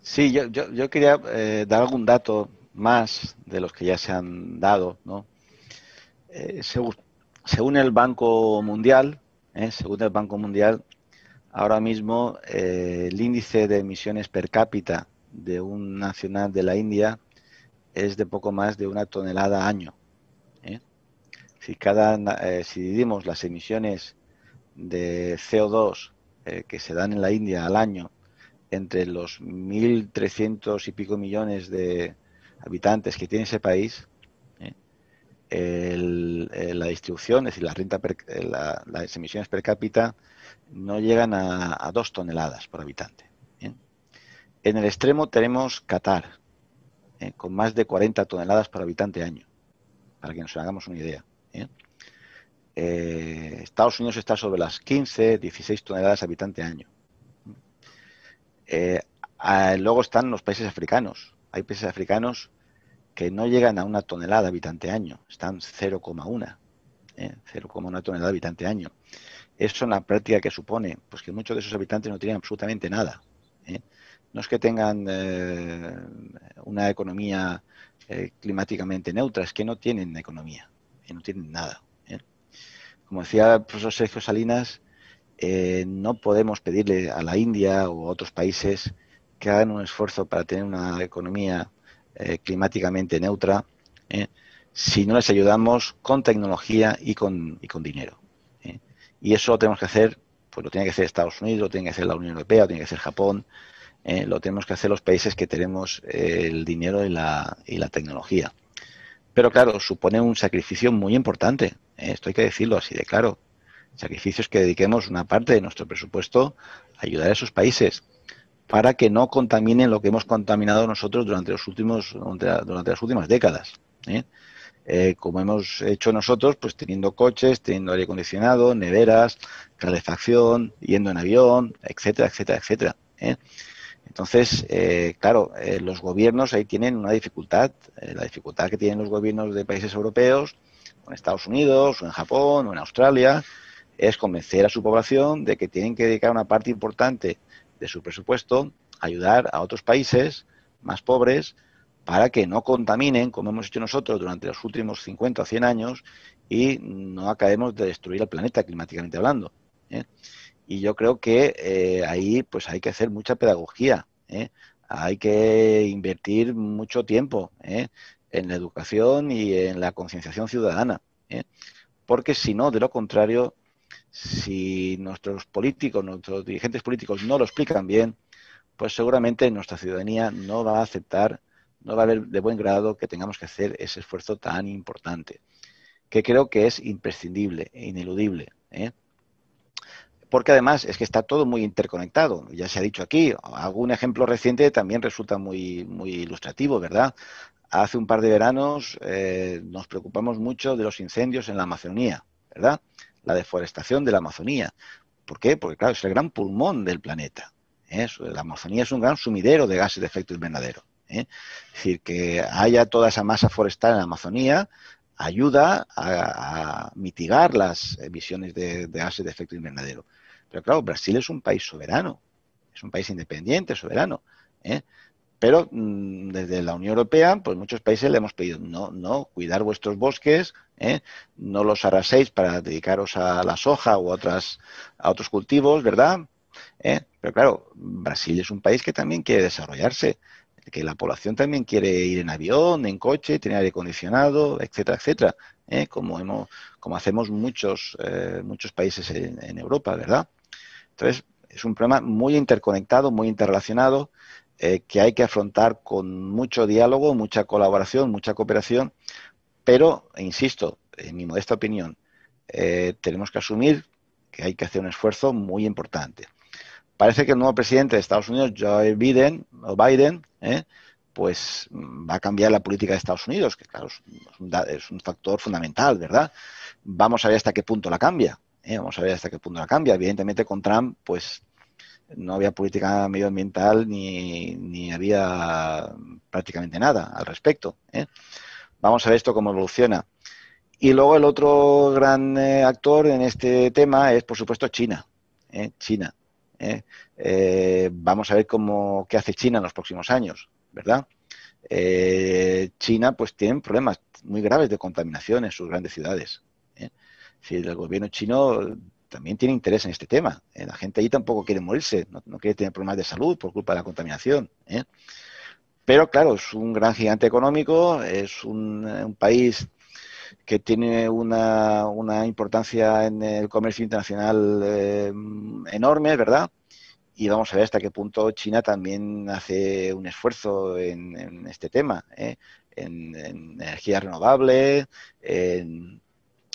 Sí, yo, yo, yo quería eh, dar algún dato más de los que ya se han dado, ¿no? Eh, según, el Banco Mundial, eh, según el Banco Mundial, ahora mismo eh, el índice de emisiones per cápita de un nacional de la India es de poco más de una tonelada año. ¿eh? Si, cada, si dividimos las emisiones de CO2 eh, que se dan en la India al año entre los 1.300 y pico millones de habitantes que tiene ese país, el, la distribución, es decir, la renta per, la, las emisiones per cápita no llegan a, a dos toneladas por habitante. En el extremo tenemos Qatar, ¿eh? con más de 40 toneladas por habitante año, para que nos hagamos una idea. ¿eh? Estados Unidos está sobre las 15, 16 toneladas habitante año. Luego están los países africanos. Hay países africanos que no llegan a una tonelada habitante año, están 0,1, ¿eh? 0,1 tonelada habitante año. Eso en la práctica que supone, pues que muchos de esos habitantes no tienen absolutamente nada. ¿eh? No es que tengan eh, una economía eh, climáticamente neutra, es que no tienen economía, no tienen nada. Como decía el profesor Sergio Salinas, no podemos pedirle a la India o a otros países que hagan un esfuerzo para tener una economía eh, climáticamente neutra ¿eh? si no les ayudamos con tecnología y con, y con dinero. ¿eh? Y eso lo tenemos que hacer, pues lo tiene que hacer Estados Unidos, lo tiene que hacer la Unión Europea, lo tiene que hacer Japón, lo tenemos que hacer los países que tenemos el dinero y la, y la tecnología. Pero claro, supone un sacrificio muy importante, esto hay que decirlo así de claro. Sacrificios que dediquemos una parte de nuestro presupuesto a ayudar a esos países para que no contaminen lo que hemos contaminado nosotros durante los últimos durante, las últimas décadas. ¿eh? Eh, como hemos hecho nosotros, pues teniendo coches, teniendo aire acondicionado, neveras, calefacción, yendo en avión, etcétera, etcétera, etcétera. ¿eh? Entonces, claro, los gobiernos ahí tienen una dificultad, la dificultad que tienen los gobiernos de países europeos, en Estados Unidos, o en Japón, o en Australia, es convencer a su población de que tienen que dedicar una parte importante de su presupuesto ayudar a otros países más pobres para que no contaminen, como hemos hecho nosotros durante los últimos 50 o 100 años, y no acabemos de destruir el planeta climáticamente hablando. ¿eh? Y yo creo que eh, ahí pues hay que hacer mucha pedagogía, ¿eh? hay que invertir mucho tiempo en la educación y en la concienciación ciudadana, porque si no, de lo contrario, si nuestros políticos, nuestros dirigentes políticos no lo explican bien, pues seguramente nuestra ciudadanía no va a aceptar, no va a ver de buen grado que tengamos que hacer ese esfuerzo tan importante, que creo que es imprescindible e ineludible. ¿eh? Porque además es que está todo muy interconectado. Ya se ha dicho aquí, algún ejemplo reciente también resulta muy, muy ilustrativo, ¿verdad? Hace un par de veranos eh, nos preocupamos mucho de los incendios en la Amazonía, ¿verdad? La deforestación de la Amazonía. ¿Por qué? Porque, claro, es el gran pulmón del planeta. ¿eh? La Amazonía es un gran sumidero de gases de efecto invernadero. ¿eh? Es decir, que haya toda esa masa forestal en la Amazonía ayuda a, mitigar las emisiones de, gases de efecto invernadero. Pero claro, Brasil es un país soberano, es un país independiente, soberano. ¿eh? Pero mm, desde la Unión Europea, pues muchos países le hemos pedido, no, no, cuidar vuestros bosques, ¿eh? no los arraséis para dedicaros a la soja u otras, a otros cultivos, ¿verdad? ¿Eh? Pero claro, Brasil es un país que también quiere desarrollarse, que la población también quiere ir en avión, en coche, tener aire acondicionado, etcétera, etcétera, ¿eh? como, hemos, como hacemos muchos, muchos países en Europa, ¿verdad? Entonces, es un problema muy interconectado, muy interrelacionado, eh, que hay que afrontar con mucho diálogo, mucha colaboración, mucha cooperación, pero, insisto, en mi modesta opinión, eh, tenemos que asumir que hay que hacer un esfuerzo muy importante. Parece que el nuevo presidente de Estados Unidos, Joe Biden, o Biden, eh, pues va a cambiar la política de Estados Unidos, que claro, es un, factor fundamental, ¿verdad? Vamos a ver hasta qué punto la cambia. Vamos a ver hasta qué punto la cambia. Evidentemente con Trump, pues no había política medioambiental ni, ni había prácticamente nada al respecto. ¿eh? Vamos a ver esto cómo evoluciona. Y luego el otro gran eh, actor en este tema es, por supuesto, China. ¿eh? China. vamos a ver cómo qué hace China en los próximos años, ¿verdad? China, pues, tiene problemas muy graves de contaminación en sus grandes ciudades. Es decir, el gobierno chino también tiene interés en este tema. ¿eh? La gente ahí tampoco quiere morirse, no, quiere tener problemas de salud por culpa de la contaminación. ¿eh? Pero claro, es un gran gigante económico, es un, eh, país que tiene una, importancia en el comercio internacional enorme, ¿verdad? Y vamos a ver hasta qué punto China también hace un esfuerzo en, este tema, en, en, energía renovable, en,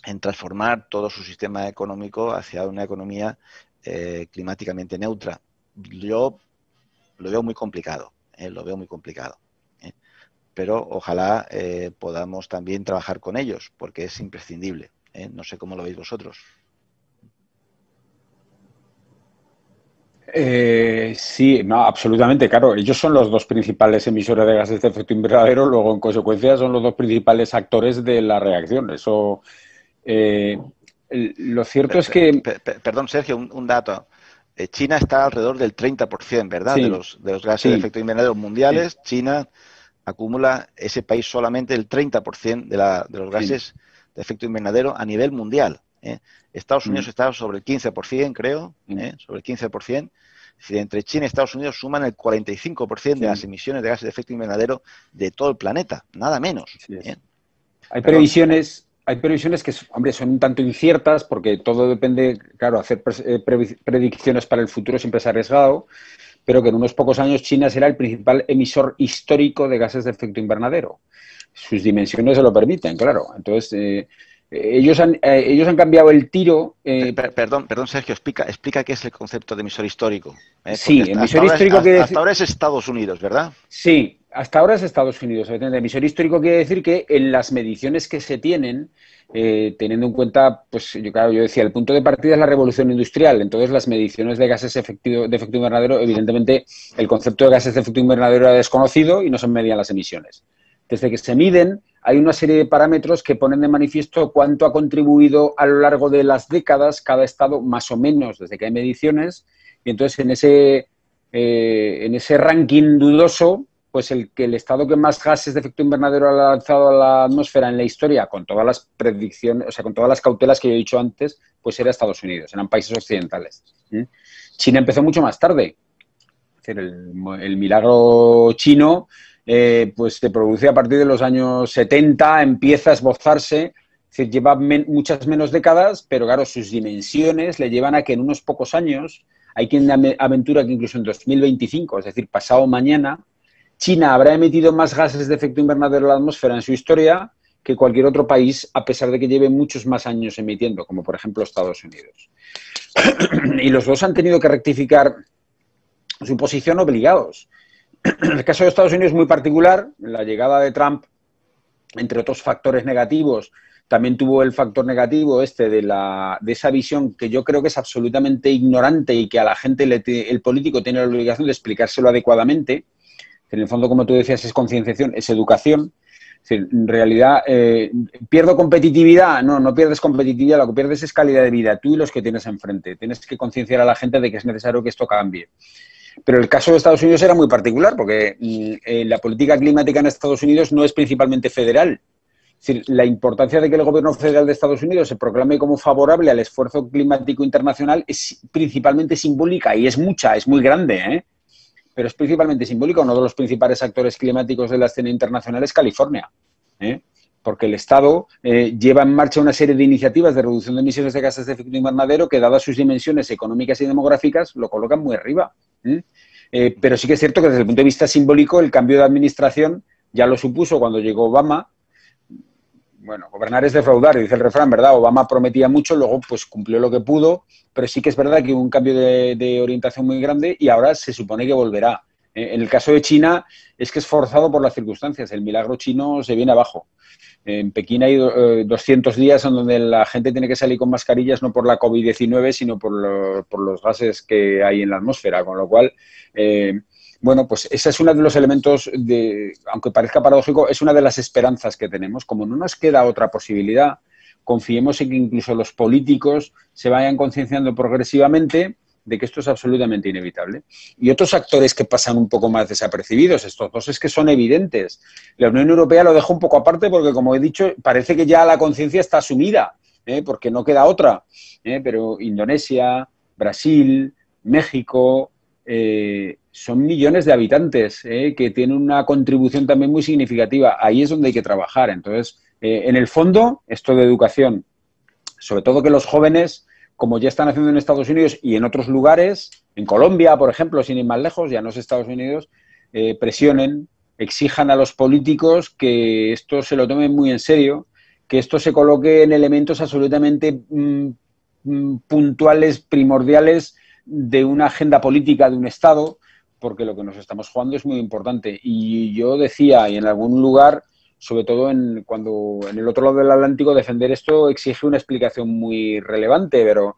en transformar todo su sistema económico hacia una economía eh, climáticamente neutra. Yo lo veo muy complicado, eh, lo veo muy complicado. Eh. Pero ojalá podamos también trabajar con ellos, porque es imprescindible. No sé cómo lo veis vosotros. Sí, no, absolutamente, claro. Ellos son los dos principales emisores de gases de efecto invernadero, luego en consecuencia son los dos principales actores de la reacción. Eso, eh, lo cierto es que... Perdón, Sergio, un, dato. Eh, China está alrededor del 30%, ¿verdad? de, los, de los gases de efecto invernadero mundiales. China acumula ese país solamente el 30% de, la, de los gases de efecto invernadero a nivel mundial. ¿eh? Estados Unidos mm. está sobre el 15%, creo, mm. ¿eh? sobre el 15%. Si entre China y Estados Unidos suman el 45% de las emisiones de gases de efecto invernadero de todo el planeta, nada menos. ¿eh? Hay previsiones, hay previsiones que, hombre, son un tanto inciertas porque todo depende, claro, hacer predicciones para el futuro siempre es arriesgado, pero que en unos pocos años China será el principal emisor histórico de gases de efecto invernadero. Sus dimensiones se lo permiten, claro. Entonces, ellos han, eh, ellos han cambiado el tiro. Eh, perdón, perdón, Sergio, explica, explica qué es el concepto de emisor histórico. Eh, sí, emisor histórico que hasta, ahora es Estados Unidos, ¿verdad? Sí, hasta ahora es Estados Unidos. Emisor histórico quiere decir que en las mediciones que se tienen, teniendo en cuenta, pues yo, claro, yo decía, el punto de partida es la revolución industrial. Entonces, las mediciones de gases de efecto invernadero, evidentemente, el concepto de gases de efecto invernadero era desconocido y no se medían las emisiones. Desde que se miden, hay una serie de parámetros que ponen de manifiesto cuánto ha contribuido a lo largo de las décadas cada estado, más o menos, desde que hay mediciones. Y entonces, en ese, eh, en ese ranking dudoso, pues el que el estado que más gases de efecto invernadero ha lanzado a la atmósfera en la historia, con todas las predicciones, o sea, con todas las cautelas que yo he dicho antes, pues era Estados Unidos, eran países occidentales. China empezó mucho más tarde. el milagro chino eh, pues se produce a partir de los años 70, empieza a esbozarse, es lleva muchas menos décadas, pero claro, sus dimensiones le llevan a que en unos pocos años, hay quien aventura que incluso en 2025, es decir, pasado mañana, China habrá emitido más gases de efecto invernadero a la atmósfera en su historia que cualquier otro país, a pesar de que lleve muchos más años emitiendo, como por ejemplo Estados Unidos. y los dos han tenido que rectificar su posición obligados. El caso de Estados Unidos es muy particular. La llegada de Trump, entre otros factores negativos, también tuvo el factor negativo este de, la, de esa visión que yo creo que es absolutamente ignorante y que a la gente, el político tiene la obligación de explicárselo adecuadamente. En el fondo, como tú decías, es concienciación, es educación. en realidad, eh, ¿pierdo competitividad? No, no pierdes competitividad, lo que pierdes es calidad de vida, tú y los que tienes enfrente. Tienes que concienciar a la gente de que es necesario que esto cambie. Pero el caso de Estados Unidos era muy particular porque eh, la política climática en Estados Unidos no es principalmente federal. Es decir, la importancia de que el gobierno federal de Estados Unidos se proclame como favorable al esfuerzo climático internacional es principalmente simbólica y es mucha, es muy grande, ¿eh? pero es principalmente simbólica. Uno de los principales actores climáticos de la escena internacional es California. ¿eh? porque el Estado lleva en marcha una serie de iniciativas de reducción de emisiones de gases de efecto invernadero que, dadas sus dimensiones económicas y demográficas, lo colocan muy arriba. Eh, pero sí que es cierto que desde el punto de vista simbólico el cambio de administración ya lo supuso cuando llegó Obama. Bueno, gobernar es defraudar, dice el refrán, ¿verdad? Obama prometía mucho, luego pues cumplió lo que pudo, pero sí que es verdad que hubo un cambio de, orientación muy grande y ahora se supone que volverá. Eh, en el caso de China es que es forzado por las circunstancias, el milagro chino se viene abajo. En Pekín hay 200 eh, días en donde la gente tiene que salir con mascarillas no por la COVID-19, sino por, los gases que hay en la atmósfera, con lo cual, eh, bueno, pues ese es uno de los elementos, de, aunque parezca paradójico, es una de las esperanzas que tenemos. Como no nos queda otra posibilidad, confiemos en que incluso los políticos se vayan concienciando progresivamente de que esto es absolutamente inevitable. Y otros actores que pasan un poco más desapercibidos, estos dos es que son evidentes. La Unión Europea lo deja un poco aparte porque, como he dicho, parece que ya la conciencia está asumida, ¿eh? porque no queda otra. ¿eh? Pero Indonesia, Brasil, México, eh, son millones de habitantes que tienen una contribución también muy significativa. Ahí es donde hay que trabajar. Entonces, en el fondo, esto de educación, sobre todo que los jóvenes como ya están haciendo en Estados Unidos y en otros lugares, en Colombia, por ejemplo, sin ir más lejos, ya no es Estados Unidos, eh, presionen, exijan a los políticos que esto se lo tomen muy en serio, que esto se coloque en elementos absolutamente mm, mm, puntuales, primordiales de una agenda política de un Estado, porque lo que nos estamos jugando es muy importante. Y yo decía, y en algún lugar sobre todo en, cuando en el otro lado del Atlántico defender esto exige una explicación muy relevante, pero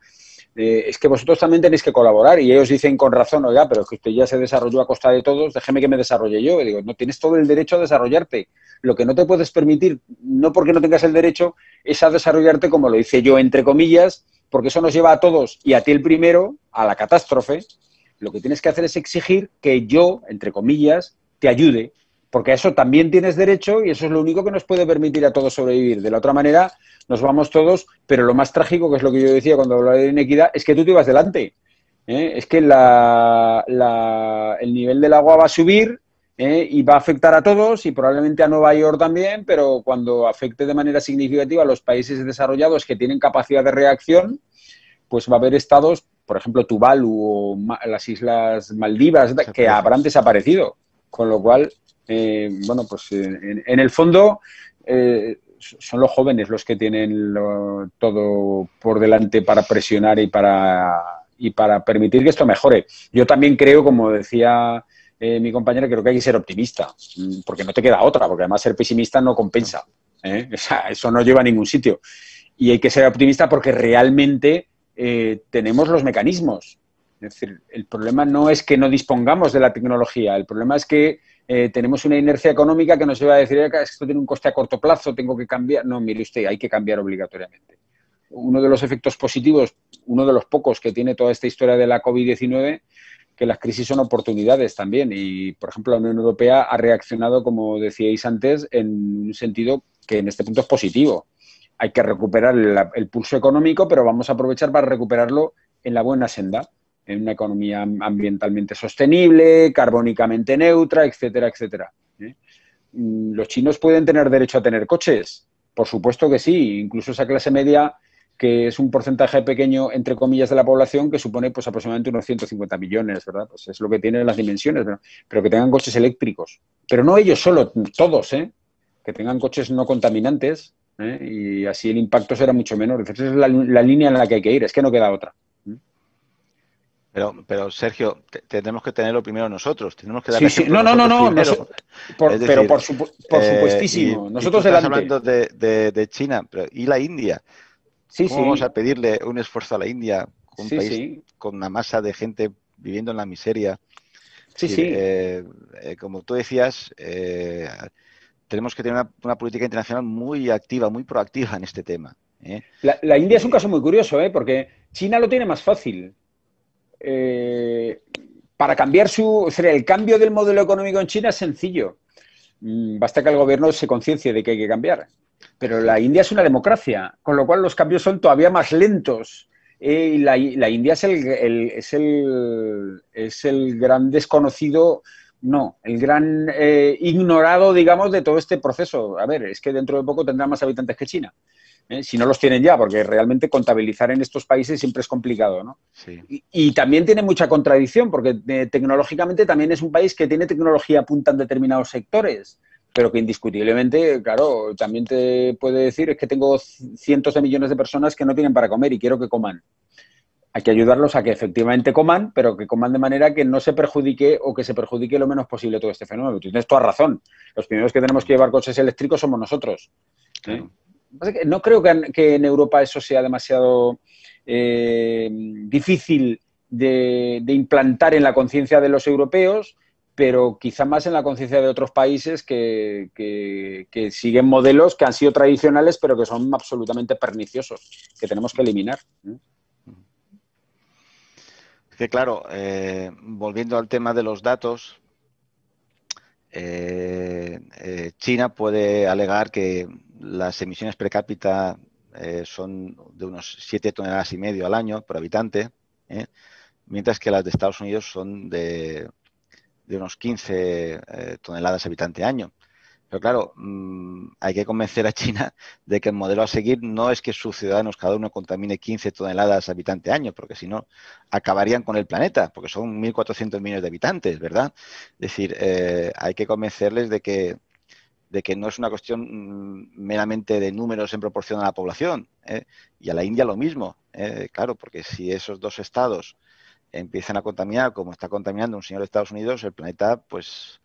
eh, es que vosotros también tenéis que colaborar y ellos dicen con razón, oiga, pero que usted ya se desarrolló a costa de todos, déjeme que me desarrolle yo. Y digo, no tienes todo el derecho a desarrollarte. Lo que no te puedes permitir, no porque no tengas el derecho, es a desarrollarte como lo hice yo, entre comillas, porque eso nos lleva a todos y a ti el primero a la catástrofe. Lo que tienes que hacer es exigir que yo, entre comillas, te ayude, porque a eso también tienes derecho y eso es lo único que nos puede permitir a todos sobrevivir. De la otra manera, nos vamos todos, pero lo más trágico, que es lo que yo decía cuando hablaba de inequidad, es que tú te ibas delante. ¿eh? Es que el nivel del agua va a subir ¿eh? y va a afectar a todos y probablemente a Nueva York también, pero cuando afecte de manera significativa a los países desarrollados que tienen capacidad de reacción, pues va a haber estados, por ejemplo, Tuvalu o las Islas Maldivas, que habrán desaparecido. Con lo cual, eh, bueno, pues en, el fondo son los jóvenes los que tienen todo por delante para presionar y para, y para permitir que esto mejore. Yo también creo, como decía eh, mi compañera, creo que hay que ser optimista, mm, porque no te queda otra, porque además ser pesimista no compensa. ¿eh? eso no lleva a ningún sitio. Y hay que ser optimista porque realmente eh, tenemos los mecanismos. Es decir, el problema no es que no dispongamos de la tecnología, el problema es que eh, tenemos una inercia económica que nos lleva a decir, esto tiene un coste a corto plazo, tengo que cambiar. No, mire usted, hay que cambiar obligatoriamente. Uno de los efectos positivos, uno de los pocos que tiene toda esta historia de la COVID-19, que las crisis son oportunidades también. Y, por ejemplo, la Unión Europea ha reaccionado, como decíais antes, en un sentido que en este punto es positivo. Hay que recuperar el pulso económico, pero vamos a aprovechar para recuperarlo en la buena senda en una economía ambientalmente sostenible, carbónicamente neutra, etcétera, etcétera. ¿eh? Mm, ¿Los chinos pueden tener derecho a tener coches? Por supuesto que sí, incluso esa clase media que es un porcentaje pequeño, entre comillas, de la población, que supone pues aproximadamente unos 150 millones, ¿verdad? Pues es lo que tienen las dimensiones, pero que tengan coches eléctricos. Pero no ellos solo, todos, ¿eh? Que tengan coches no contaminantes, ¿eh? y así el impacto será mucho menor. Esa es la, línea en la que hay que ir, es que no queda otra. Pero, pero Sergio, tenemos que tenerlo primero nosotros. Tenemos que dar sí, sí. No, no, no, no. pero por, supuestísimo. Eh, nosotros estás hablando de, de, China, pero ¿y la India? Sí, ¿Cómo vamos a pedirle un esfuerzo a la India, un país con una masa de gente viviendo en la miseria? Sí, sí. Eh, eh, como tú decías, tenemos que tener una, política internacional muy activa, muy proactiva en este tema. La, la, India es un caso muy curioso, ¿eh? porque China lo tiene más fácil. Eh, para cambiar su, el cambio del modelo económico en China es sencillo. Mm, basta que el gobierno se conciencie de que hay que cambiar. Pero la India es una democracia, con lo cual los cambios son todavía más lentos. Eh, y la, India es el, es, el, es el gran desconocido, no, el gran eh, ignorado, digamos, de todo este proceso. A ver, es que dentro de poco tendrá más habitantes que China. ¿Eh? si no los tienen ya, porque realmente contabilizar en estos países siempre es complicado, ¿no? Y, también tiene mucha contradicción, porque eh, tecnológicamente también es un país que tiene tecnología apunta en determinados sectores, pero que indiscutiblemente, claro, también te puede decir es que tengo cientos de millones de personas que no tienen para comer y quiero que coman. Hay que ayudarlos a que efectivamente coman, pero que coman de manera que no se perjudique o que se perjudique lo menos posible todo este fenómeno. Tú tienes toda razón. Los primeros que tenemos que llevar coches eléctricos somos nosotros. ¿eh? No creo que, en Europa eso sea demasiado eh, difícil de, implantar en la conciencia de los europeos, pero quizá más en la conciencia de otros países que, siguen modelos que han sido tradicionales, pero que son absolutamente perniciosos, que tenemos que eliminar. Que claro, eh, volviendo al tema de los datos, eh, China puede alegar que las emisiones per cápita eh, son de unos 7 toneladas y medio al año por habitante, ¿eh? mientras que las de Estados Unidos son de, unos 15 eh, toneladas habitante año. Pero claro, mm, hay que convencer a China de que el modelo a seguir no es que sus ciudadanos cada uno contamine 15 toneladas habitante año, porque si no, acabarían con el planeta, porque son 1.400 millones de habitantes, ¿verdad? Es decir, hay que convencerles de que de que no es una cuestión mm, meramente de números en proporción a la población. ¿eh? Y a la India lo mismo, ¿eh? claro, porque si esos dos estados empiezan a contaminar como está contaminando un señor de Estados Unidos, el planeta pues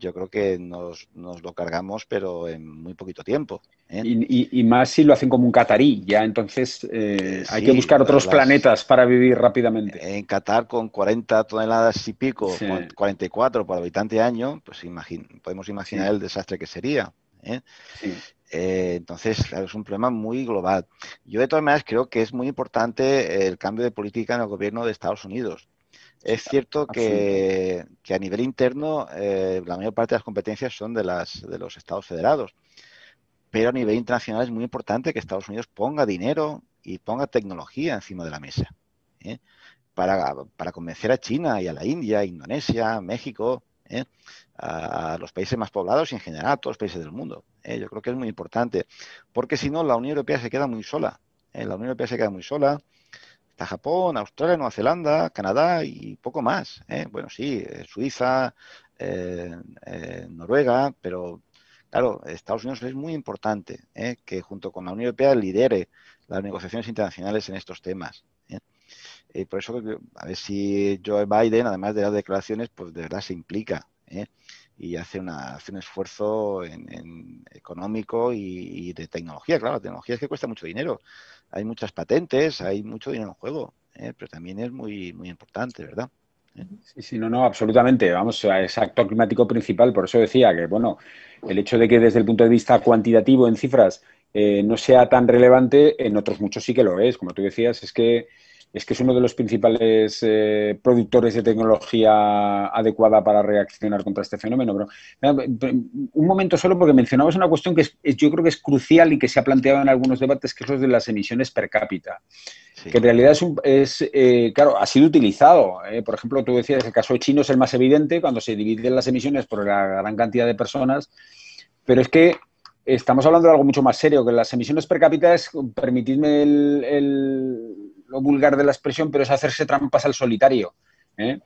yo creo que nos, nos lo cargamos, pero en muy poquito tiempo. ¿eh? Y, más si lo hacen como un catarí, ya entonces eh, hay que buscar otros planetas para vivir rápidamente. En Qatar, con 40 toneladas y pico, 44 por habitante año, pues podemos imaginar el desastre que sería. ¿eh? entonces, claro, es un problema muy global. Yo, de todas maneras, creo que es muy importante el cambio de política en el gobierno de Estados Unidos. Es cierto que, a nivel interno eh, la mayor parte de las competencias son de, las, de los Estados federados, pero a nivel internacional es muy importante que Estados Unidos ponga dinero y ponga tecnología encima de la mesa ¿eh? para, convencer a China y a la India, Indonesia, México, ¿eh? a los países más poblados y en general a todos los países del mundo. Yo creo que es muy importante, porque si no la Unión Europea se queda muy sola. La Unión Europea se queda muy sola Japón, Australia, Nueva Zelanda, Canadá y poco más. ¿eh? Bueno, sí, eh, Suiza, eh, Noruega, pero claro, Estados Unidos es muy importante que junto con la Unión Europea lidere las negociaciones internacionales en estos temas. Por eso, a ver si Joe Biden, además de las declaraciones, pues de verdad se implica y hace, una, un esfuerzo en, económico y, de tecnología. Claro, la tecnología es que cuesta mucho dinero. Hay muchas patentes, hay mucho dinero en juego, ¿eh? pero también es muy, muy importante, ¿verdad? ¿Eh? Sí, sí, no, no, absolutamente. Vamos, es actor climático principal. Por eso decía que, bueno, el hecho de que desde el punto de vista cuantitativo en cifras eh, no sea tan relevante, en otros muchos sí que lo es. Como tú decías, es que es que es uno de los principales eh, productores de tecnología adecuada para reaccionar contra este fenómeno. Pero, un momento solo, porque mencionabas una cuestión que yo creo que es crucial y que se ha planteado en algunos debates, que es lo de las emisiones per cápita. Que en realidad es, eh, claro, ha sido utilizado. Eh. Por ejemplo, tú decías que el caso chino es el más evidente cuando se dividen las emisiones por la gran cantidad de personas, pero es que estamos hablando de algo mucho más serio, que las emisiones per cápita es, permitidme el lo vulgar de la expresión, pero es hacerse trampas al solitario. ¿eh?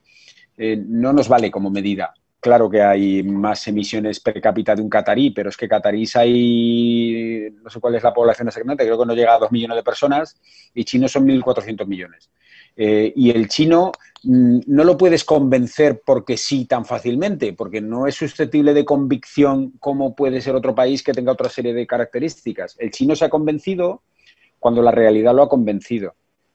Eh, no nos vale como medida. Claro que hay más emisiones per cápita de un catarí, pero es que catarís hay, no sé cuál es la población exactamente, creo que no llega a dos millones de personas y chinos son 1.400 millones. Eh, y el chino mm, no lo puedes convencer porque sí tan fácilmente, porque no es susceptible de convicción como puede ser otro país que tenga otra serie de características. El chino se ha convencido cuando la realidad lo ha convencido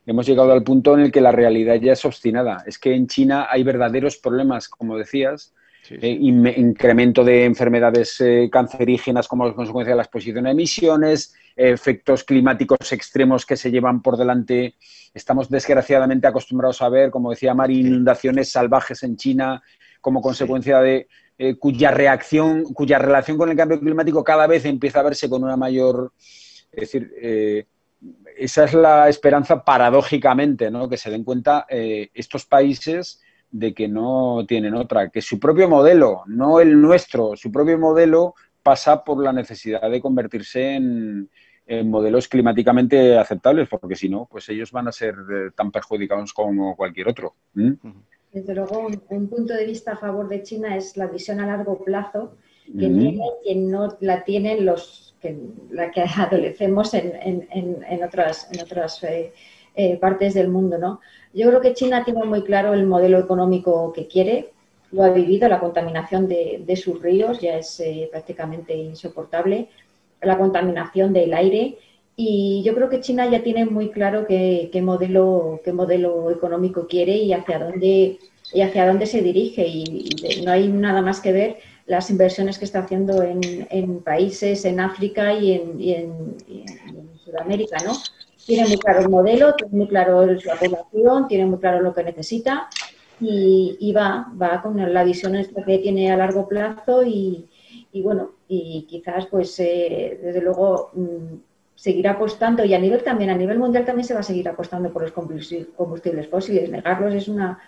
hemos llegado al punto en el que la realidad ya es obstinada. Es que en China hay verdaderos problemas, como decías, eh, incremento de enfermedades eh, cancerígenas como consecuencia de la exposición a emisiones, efectos climáticos extremos que se llevan por delante. Estamos desgraciadamente acostumbrados a ver, como decía Mari, inundaciones salvajes en China como consecuencia de eh, cuya reacción, cuya relación con el cambio climático cada vez empieza a verse con una mayor, es decir, esa es la esperanza paradójicamente, ¿no? Que se den cuenta eh, estos países de que no tienen otra, que su propio modelo, no el nuestro, su propio modelo pasa por la necesidad de convertirse en, modelos climáticamente aceptables, porque si no, pues ellos van a ser eh, tan perjudicados como cualquier otro. Desde luego, un, punto de vista a favor de China es la visión a largo plazo que tiene que no la tienen los que la que adolecemos en, en, en otras, en otras eh, eh, partes del mundo. ¿no? Yo creo que China tiene muy claro el modelo económico que quiere, lo ha vivido, la contaminación de, de sus ríos ya es eh, prácticamente insoportable, la contaminación del aire. Y yo creo que China ya tiene muy claro qué, qué modelo, qué modelo económico quiere y hacia dónde, y hacia dónde se dirige. y no hay nada más que ver las inversiones que está haciendo en, países, en África y en, Sudamérica, ¿no? Tiene muy claro el modelo, tiene muy claro la población, tiene muy claro lo que necesita y, va, va con la visión que tiene a largo plazo y, bueno, y quizás pues eh, desde luego mm, seguir apostando y a nivel también, a nivel mundial también se va a seguir apostando por los combustibles fósiles. Negarlos es una,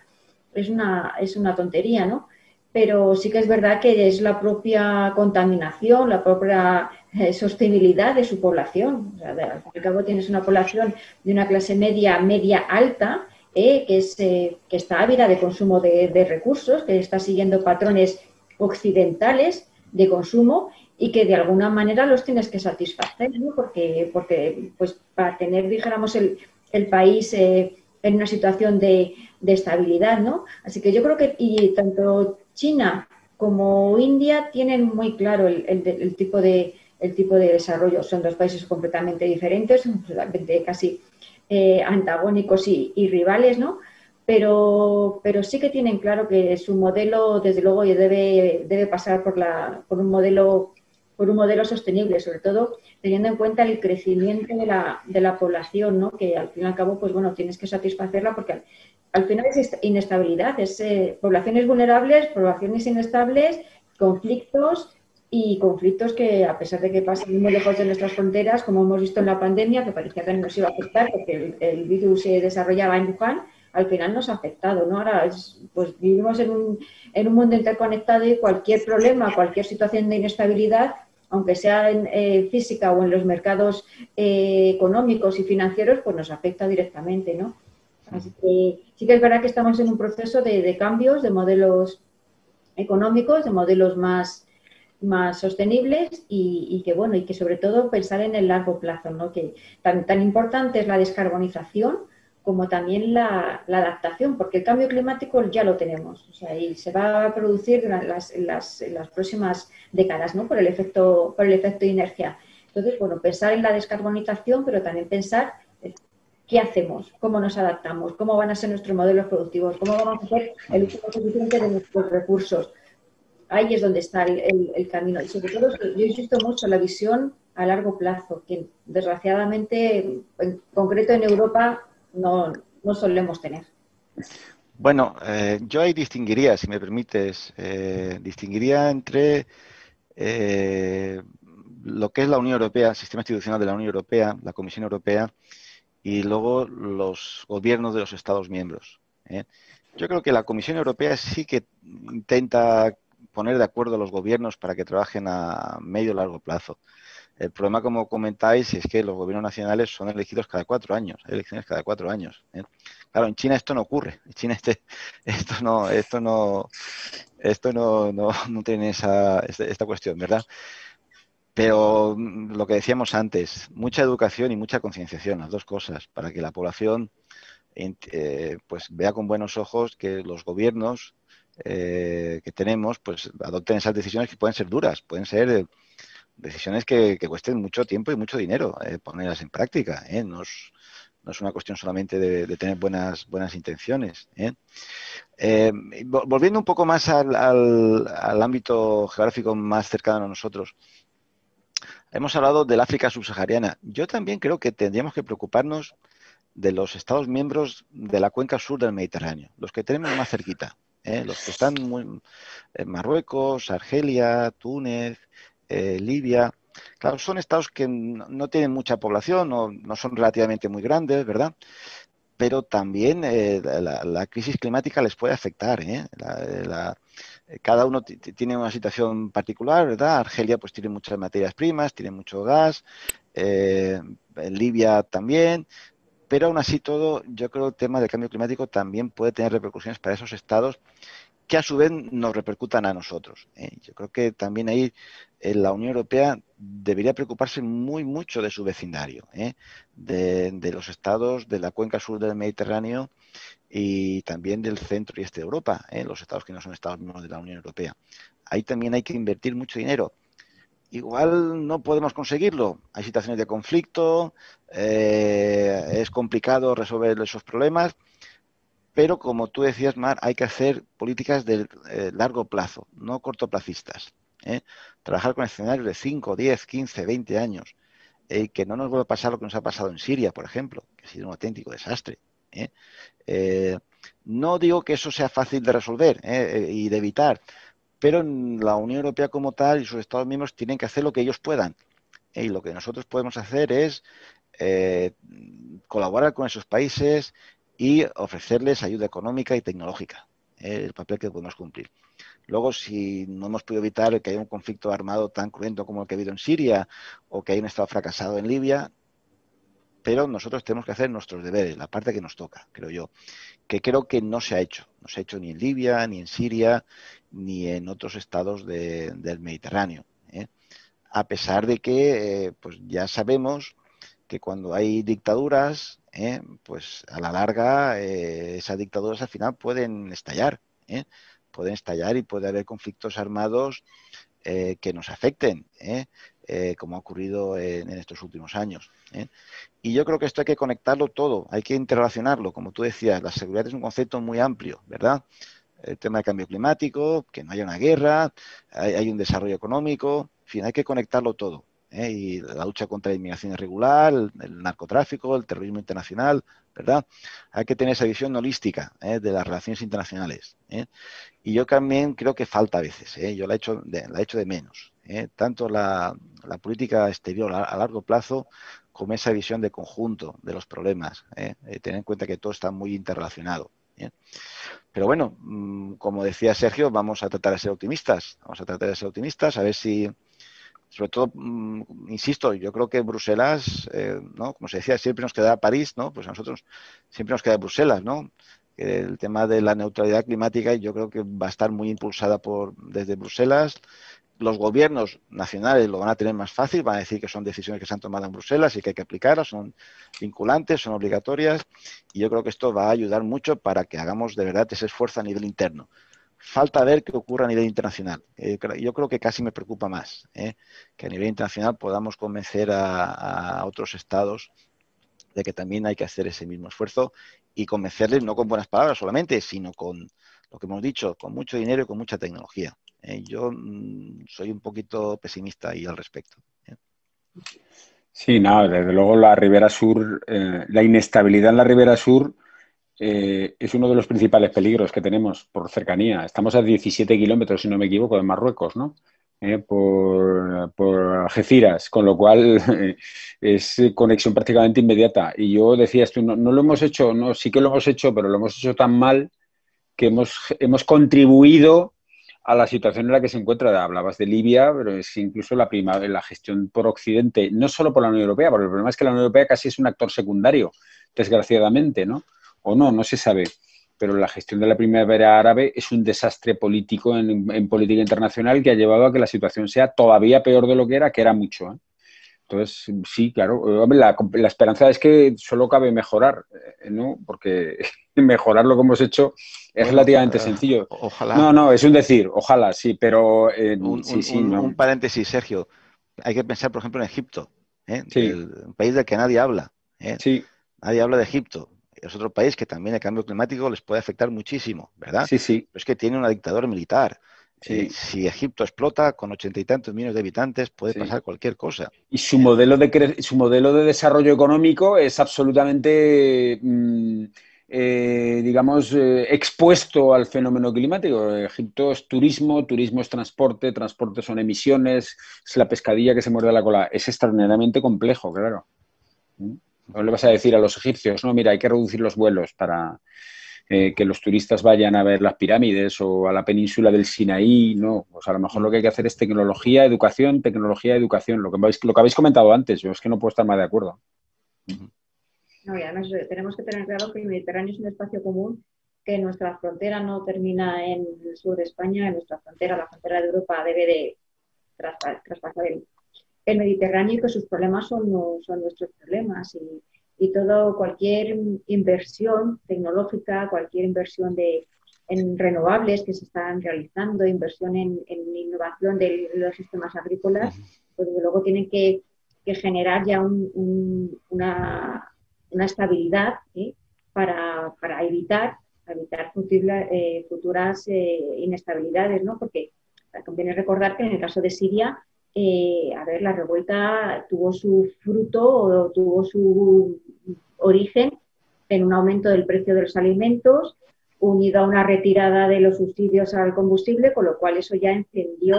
es una, es una tontería, ¿no? Pero sí que es verdad que es la propia contaminación, la propia eh, sostenibilidad de su población. al fin y al cabo tienes una población de una clase media, media alta, eh, que, es, eh, que está ávida de consumo de, recursos, que está siguiendo patrones occidentales de consumo y que de alguna manera los tienes que satisfacer, ¿no? porque, porque pues, para tener, dijéramos, el, el país en una situación de, de estabilidad, ¿no? Así que yo creo que y tanto China como India tienen muy claro el, tipo de el tipo de desarrollo. Son dos países completamente diferentes, completamente casi eh, antagónicos y, rivales, ¿no? Pero, pero sí que tienen claro que su modelo, desde luego, debe, debe pasar por, la, por un modelo por un modelo sostenible, sobre todo teniendo en cuenta el crecimiento de la, de la población, ¿no? que al fin y al cabo, pues bueno, tienes que satisfacerla porque al, final es inestabilidad, es eh, poblaciones vulnerables, poblaciones inestables, conflictos y conflictos que, a pesar de que pasan muy lejos de nuestras fronteras, como hemos visto en la pandemia, que parecía que no nos iba a afectar porque el, virus se desarrollaba en Wuhan, al final nos ha afectado, ¿no? Ahora, pues vivimos en un, en un mundo interconectado y cualquier problema, cualquier situación de inestabilidad aunque sea en eh, física o en los mercados eh, económicos y financieros, pues nos afecta directamente, ¿no? Así que sí que es verdad que estamos en un proceso de, cambios de modelos económicos, de modelos más, más sostenibles y, que bueno y que sobre todo pensar en el largo plazo, ¿no? Que tan, tan importante es la descarbonización como también la, adaptación, porque el cambio climático ya lo tenemos, o sea, y se va a producir en las, las, las, próximas décadas, ¿no? Por el efecto, por el efecto inercia. Entonces, bueno, pensar en la descarbonización, pero también pensar qué hacemos, cómo nos adaptamos, cómo van a ser nuestros modelos productivos, cómo vamos a hacer el uso suficiente de nuestros recursos. Ahí es donde está el, el, camino. Y sobre todo, yo insisto mucho en la visión a largo plazo, que desgraciadamente, en concreto en Europa, no, no solemos tener. Bueno, eh, yo ahí distinguiría, si me permites, eh, distinguiría entre eh, lo que es la Unión Europea, el sistema institucional de la Unión Europea, la Comisión Europea, y luego los gobiernos de los Estados miembros. Yo creo que la Comisión Europea sí que intenta poner de acuerdo a los gobiernos para que trabajen a medio y largo plazo. El problema, como comentáis, es que los gobiernos nacionales son elegidos cada cuatro años, hay elecciones cada cuatro años. ¿eh? Claro, en China esto no ocurre. En China este, esto no, esto no, esto no, no, tiene esa, esta cuestión, ¿verdad? Pero mm, lo que decíamos antes, mucha educación y mucha concienciación, las dos cosas, para que la población eh, pues vea con buenos ojos que los gobiernos eh, que tenemos pues adopten esas decisiones que pueden ser duras, pueden ser decisiones que, cuesten mucho tiempo y mucho dinero eh, ponerlas en práctica. ¿eh? No, es, una cuestión solamente de, tener buenas, buenas intenciones. ¿eh? volviendo un poco más al, al, ámbito geográfico más cercano a nosotros, hemos hablado del África subsahariana. Yo también creo que tendríamos que preocuparnos de los Estados miembros de la cuenca sur del Mediterráneo, los que tenemos más cerquita. los que están en Marruecos, Argelia, Túnez, eh, Libia. Claro, son estados que no, tienen mucha población, no, son relativamente muy grandes, ¿verdad? Pero también eh, la, crisis climática les puede afectar. ¿eh? cada uno tiene una situación particular, ¿verdad? Argelia pues tiene muchas materias primas, tiene mucho gas, Libia también, pero aún así todo, yo creo que el tema del cambio climático también puede tener repercusiones para esos estados que a su vez nos repercutan a nosotros. Yo creo que también ahí la Unión Europea debería preocuparse muy mucho de su vecindario, ¿eh? de, los estados de la cuenca sur del Mediterráneo y también del centro y este de Europa, los estados que no son estados miembros de la Unión Europea. Ahí también hay que invertir mucho dinero. Igual no podemos conseguirlo. Hay situaciones de conflicto, es complicado resolver esos problemas pero como tú decías, Mar, hay que hacer políticas de eh, largo plazo, no cortoplacistas. ¿Eh? Trabajar con escenarios de 5, 10, 15, 20 años. y que no nos vuelva a pasar lo que nos ha pasado en Siria, por ejemplo, que ha sido un auténtico desastre. ¿eh? no digo que eso sea fácil de resolver y de evitar, pero la Unión Europea como tal y sus Estados miembros tienen que hacer lo que ellos puedan. Y lo que nosotros podemos hacer es colaborar con esos países, y ofrecerles ayuda económica y tecnológica, ¿eh? el papel que podemos cumplir. Luego, si no hemos podido evitar que haya un conflicto armado tan cruento como el que ha habido en Siria o que haya un Estado fracasado en Libia, pero nosotros tenemos que hacer nuestros deberes, la parte que nos toca, creo yo, que creo que no se ha hecho. No se ha hecho ni en Libia, ni en Siria, ni en otros estados del Mediterráneo. ¿eh? A pesar de que, eh, pues ya sabemos que cuando hay dictaduras, ¿eh? pues a la larga esas dictaduras al final pueden estallar. Pueden estallar y puede haber conflictos armados eh, que nos afecten, ¿eh? Eh, como ha ocurrido en, estos últimos años. Y yo creo que esto hay que conectarlo todo, hay que interrelacionarlo. Como tú decías, la seguridad es un concepto muy amplio, ¿verdad? El tema del cambio climático, que no haya una guerra, hay, un desarrollo económico, en fin, hay que conectarlo todo. Y la lucha contra la inmigración irregular, el, narcotráfico, el terrorismo internacional, ¿verdad? Hay que tener esa visión holística de las relaciones internacionales. Y yo también creo que falta a veces, ¿eh? yo la he hecho de, la hecho de menos. ¿eh? Tanto la, política exterior a, largo plazo como esa visión de conjunto de los problemas. ¿eh? tener en cuenta que todo está muy interrelacionado. Pero bueno, mm, como decía Sergio, vamos a tratar de ser optimistas. Vamos a tratar de ser optimistas, a ver si, sobre todo, mm, insisto, yo creo que Bruselas, ¿no? Como se decía, siempre nos queda París, ¿no? Pues a nosotros siempre nos queda Bruselas, ¿no? el tema de la neutralidad climática yo creo que va a estar muy impulsada por desde Bruselas. Los gobiernos nacionales lo van a tener más fácil, van a decir que son decisiones que se han tomado en Bruselas y que hay que aplicarlas, son vinculantes, son obligatorias, y yo creo que esto va a ayudar mucho para que hagamos de verdad ese esfuerzo a nivel interno. Falta ver qué ocurre a nivel internacional. Eh, yo creo que casi me preocupa más ¿eh? que a nivel internacional podamos convencer a otros estados de que también hay que hacer ese mismo esfuerzo y convencerles no con buenas palabras solamente, sino con lo que hemos dicho, con mucho dinero y con mucha tecnología. ¿eh? yo mm, soy un poquito pesimista ahí al respecto. ¿eh? Sí, no, desde luego la Ribera Sur, la inestabilidad en la Ribera Sur es uno de los principales peligros que tenemos por cercanía. Estamos a 17 kilómetros, si no me equivoco, de Marruecos, ¿no? Eh, por, por, Algeciras, con lo cual es conexión prácticamente inmediata. Y yo decía esto, no, lo hemos hecho, no, sí que lo hemos hecho, pero lo hemos hecho tan mal que hemos, hemos contribuido a la situación en la que se encuentra. Hablabas de Libia, pero es incluso la, prima, la gestión por Occidente, no solo por la Unión Europea, porque el problema es que la Unión Europea casi es un actor secundario, desgraciadamente, ¿no? O no, no se sabe pero la gestión de la primavera árabe es un desastre político en, política internacional que ha llevado a que la situación sea todavía peor de lo que era, que era mucho. ¿eh? Entonces, sí, claro, la, esperanza es que solo cabe mejorar, eh, ¿no? Porque mejorar lo que hemos hecho es relativamente eh, sencillo. Ojalá. No, no, es un decir, ojalá, sí, pero... un, sí, sí, un, paréntesis, Sergio. Hay que pensar, por ejemplo, en Egipto, un país del que nadie habla. Sí. Nadie habla de Egipto es otro país que también el cambio climático les puede afectar muchísimo, ¿verdad? Sí, sí. Pero es que tiene una dictadura militar. Eh, si Egipto explota con ochenta y tantos millones de habitantes, puede pasar cualquier cosa. Y su modelo de, su modelo de desarrollo económico es absolutamente, mm, eh, digamos, eh, expuesto al fenómeno climático. Egipto es turismo, turismo es transporte, transporte son emisiones, es la pescadilla que se muerde la cola. Es extraordinariamente complejo, claro. ¿Mm? No le vas a decir a los egipcios, no, mira, hay que reducir los vuelos para eh, que los turistas vayan a ver las pirámides o a la península del Sinaí, no. Pues a lo mejor lo que hay que hacer es tecnología, educación, tecnología, educación, lo que, habéis, lo que habéis comentado antes, yo es que no puedo estar más de acuerdo. No, y además eh, tenemos que tener claro que el Mediterráneo es un espacio común, que nuestra frontera no termina en el sur de España, en nuestra frontera, la frontera de Europa debe de traspasar el, el Mediterráneo y que sus problemas son, son nuestros problemas. Y, y todo, cualquier inversión tecnológica, cualquier inversión de, en renovables que se están realizando, inversión en, innovación de los sistemas agrícolas, pues luego tienen que, generar ya una, una, estabilidad para, para, evitar, evitar eh, futuras eh, inestabilidades, ¿no? Porque conviene recordar que en el caso de Siria eh, a ver, la revuelta tuvo su fruto o tuvo su origen en un aumento del precio de los alimentos, unido a una retirada de los subsidios al combustible, con lo cual eso ya encendió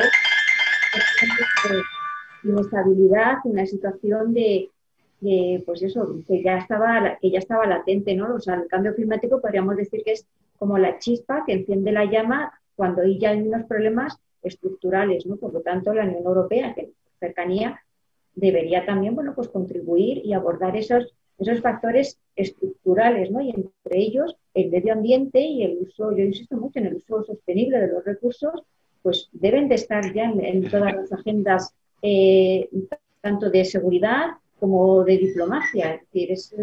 inestabilidad, una situación de, pues eso, que ya estaba, que ya estaba latente, ¿no? O sea, el cambio climático podríamos decir que es como la chispa que enciende la llama cuando ya hay unos problemas estructurales, ¿no? Por lo tanto, la Unión Europea, que cercanía, debería también, bueno, pues contribuir y abordar esos, esos factores estructurales, ¿no? Y entre ellos el medio ambiente y el uso, yo insisto mucho en el uso sostenible de los recursos, pues deben de estar ya en, todas las agendas, eh, tanto de seguridad como de diplomacia. Es decir, es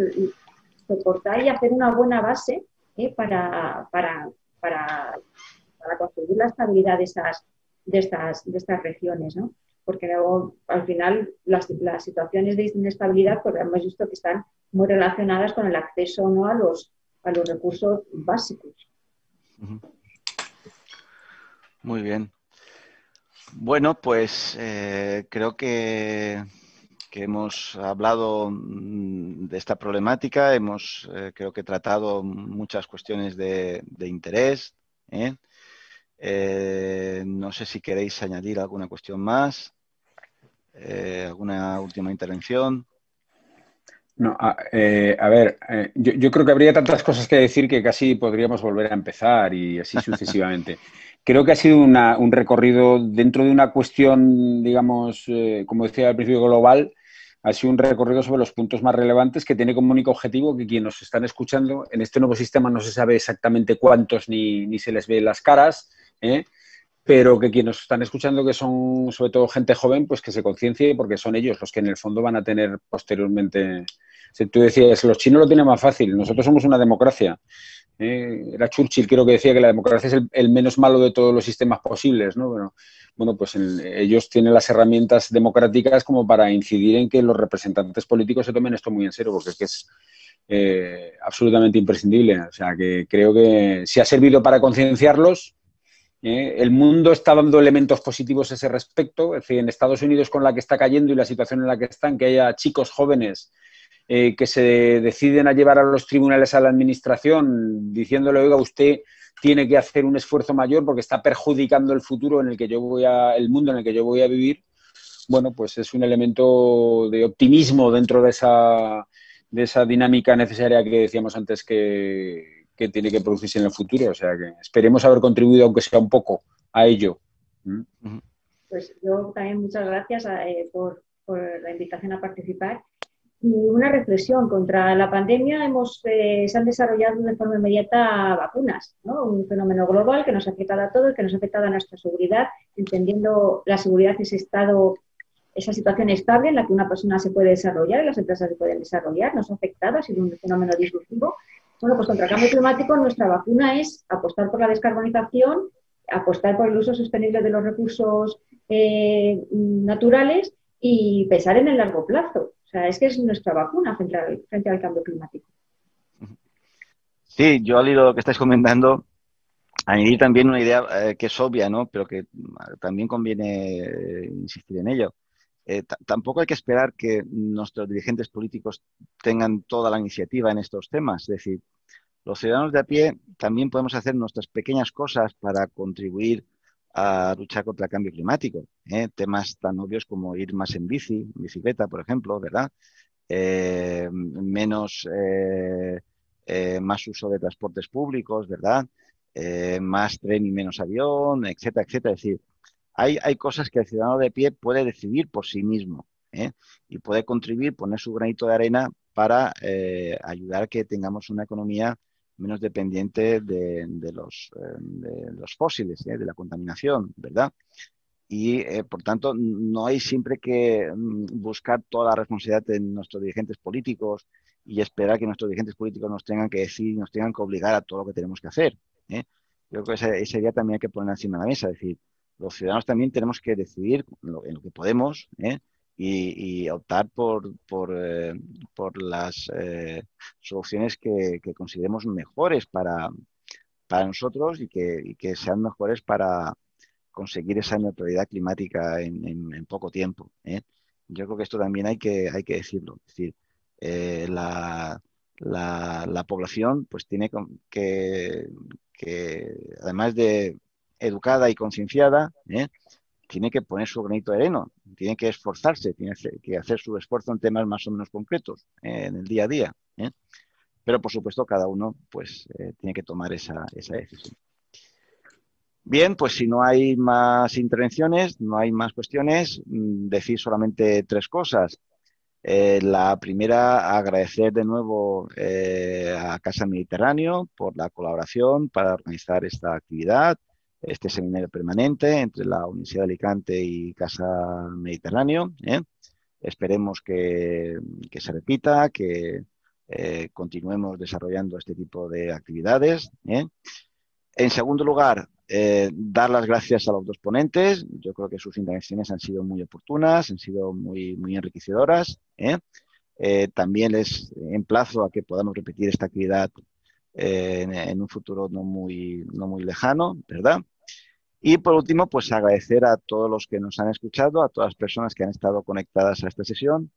soportar y hacer una buena base ¿eh? para, para, para para conseguir la estabilidad de, esas, de, estas, de estas regiones, ¿no? Porque luego, al final, las, las situaciones de inestabilidad, pues hemos visto que están muy relacionadas con el acceso ¿no? a, los, a los recursos básicos. Muy bien. Bueno, pues eh, creo que, hemos hablado mm, de esta problemática, hemos eh, creo que tratado muchas cuestiones de, interés. ¿eh? No sé si queréis añadir alguna cuestión más, alguna última intervención. No, a, ver, yo, yo, creo que habría tantas cosas que decir que casi podríamos volver a empezar y así sucesivamente. creo que ha sido un recorrido dentro de una cuestión, digamos, eh, como decía al principio, global, ha sido un recorrido sobre los puntos más relevantes que tiene como único objetivo que quienes nos están escuchando, en este nuevo sistema no se sabe exactamente cuántos ni, se les ve las caras, ¿eh? pero que quienes están escuchando, que son sobre todo gente joven, pues que se conciencie porque son ellos los que en el fondo van a tener posteriormente... Si tú decías, los chinos lo tienen más fácil, nosotros somos una democracia. ¿eh? era Churchill, creo que decía que la democracia es el, menos malo de todos los sistemas posibles, ¿no? Bueno, bueno pues ellos tienen las herramientas democráticas como para incidir en que los representantes políticos se tomen esto muy en serio, porque es que es eh, absolutamente imprescindible. O sea, que creo que si ha servido para concienciarlos. ¿Eh? el mundo está dando elementos positivos a ese respecto. Es decir, en Estados Unidos con la que está cayendo y la situación en la que están, que haya chicos jóvenes eh, que se deciden a llevar a los tribunales a la administración diciéndole, oiga, usted tiene que hacer un esfuerzo mayor porque está perjudicando el futuro en el que yo voy a, el mundo en el que yo voy a vivir, bueno, pues es un elemento de optimismo dentro de esa, de esa dinámica necesaria que decíamos antes que, tiene que producirse en el futuro. O sea que esperemos haber contribuido, aunque sea un poco, a ello. ¿Mm? Pues yo también muchas gracias eh, por, por la invitación a participar y una reflexión. Contra la pandemia hemos, eh, se han desarrollado de forma inmediata vacunas, ¿no? un fenómeno global que nos ha afectado a todos, que nos ha afectado a nuestra seguridad, entendiendo la seguridad ese estado, esa situación estable en la que una persona se puede desarrollar, las empresas se pueden desarrollar, nos ha afectado, ha sido un fenómeno disruptivo. Bueno, pues contra el cambio climático nuestra vacuna es apostar por la descarbonización, apostar por el uso sostenible de los recursos eh, naturales y pensar en el largo plazo. O sea, es que es nuestra vacuna frente al, cambio climático. Sí, yo al hilo lo que estáis comentando, añadir también una idea eh, que es obvia, ¿no? Pero que también conviene eh, insistir en ello. Eh, tampoco hay que esperar que nuestros dirigentes políticos tengan toda la iniciativa en estos temas. Es decir, los ciudadanos de a pie también podemos hacer nuestras pequeñas cosas para contribuir a luchar contra el cambio climático. ¿eh? Temas tan obvios como ir más en bici, bicicleta, por ejemplo, ¿verdad? Eh, menos, más uso de transportes públicos, ¿verdad? más tren y menos avión, etcétera, etcétera. Es decir, hay, cosas que el ciudadano de pie puede decidir por sí mismo y puede contribuir, poner su granito de arena para ayudar a que tengamos una economía menos dependiente de, los, eh, los, fósiles, ¿eh? de la contaminación, ¿verdad? Y, eh, por tanto, no hay siempre que mm, buscar toda la responsabilidad en nuestros dirigentes políticos y esperar que nuestros dirigentes políticos nos tengan que decir, nos tengan que obligar a todo lo que tenemos que hacer. Yo creo que esa, esa, idea también hay que poner encima de la mesa, es decir, los ciudadanos también tenemos que decidir en lo, que podemos, ¿eh? y, optar por, por, eh, las eh, soluciones que, consideremos mejores para, para nosotros y que, que, sean mejores para conseguir esa neutralidad climática en, en, poco tiempo. Yo creo que esto también hay que, hay que decirlo. Es decir, la, la, la, población pues tiene que, que, además de educada y concienciada, ¿eh? tiene que poner su granito de arena, tiene que esforzarse, tiene que hacer su esfuerzo en temas más o menos concretos eh, en el día a día. ¿eh? Pero, por supuesto, cada uno pues, tiene que tomar esa, decisión. Bien, pues si no hay más intervenciones, no hay más cuestiones, mm, decir solamente tres cosas. la primera, agradecer de nuevo a Casa Mediterráneo por la colaboración para organizar esta actividad este seminario permanente entre la Universidad de Alicante y Casa Mediterráneo. ¿eh? Esperemos que, se repita, que eh, continuemos desarrollando este tipo de actividades. ¿eh? En segundo lugar, dar las gracias a los dos ponentes. Yo creo que sus intervenciones han sido muy oportunas, han sido muy, muy enriquecedoras. también les emplazo a que podamos repetir esta actividad en, un futuro no muy, no muy lejano, ¿verdad? Y por último, pues agradecer a todos los que nos han escuchado, a todas las personas que han estado conectadas a esta sesión,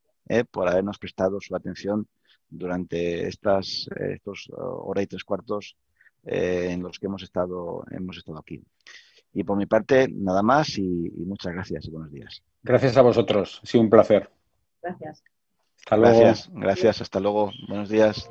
por habernos prestado su atención durante estas estos hora y tres cuartos eh, en los que hemos estado, hemos estado aquí. Y por mi parte, nada más y, muchas gracias y buenos días. Gracias a vosotros, ha sido un placer. Gracias. Hasta luego. Gracias, gracias, hasta luego. Buenos días.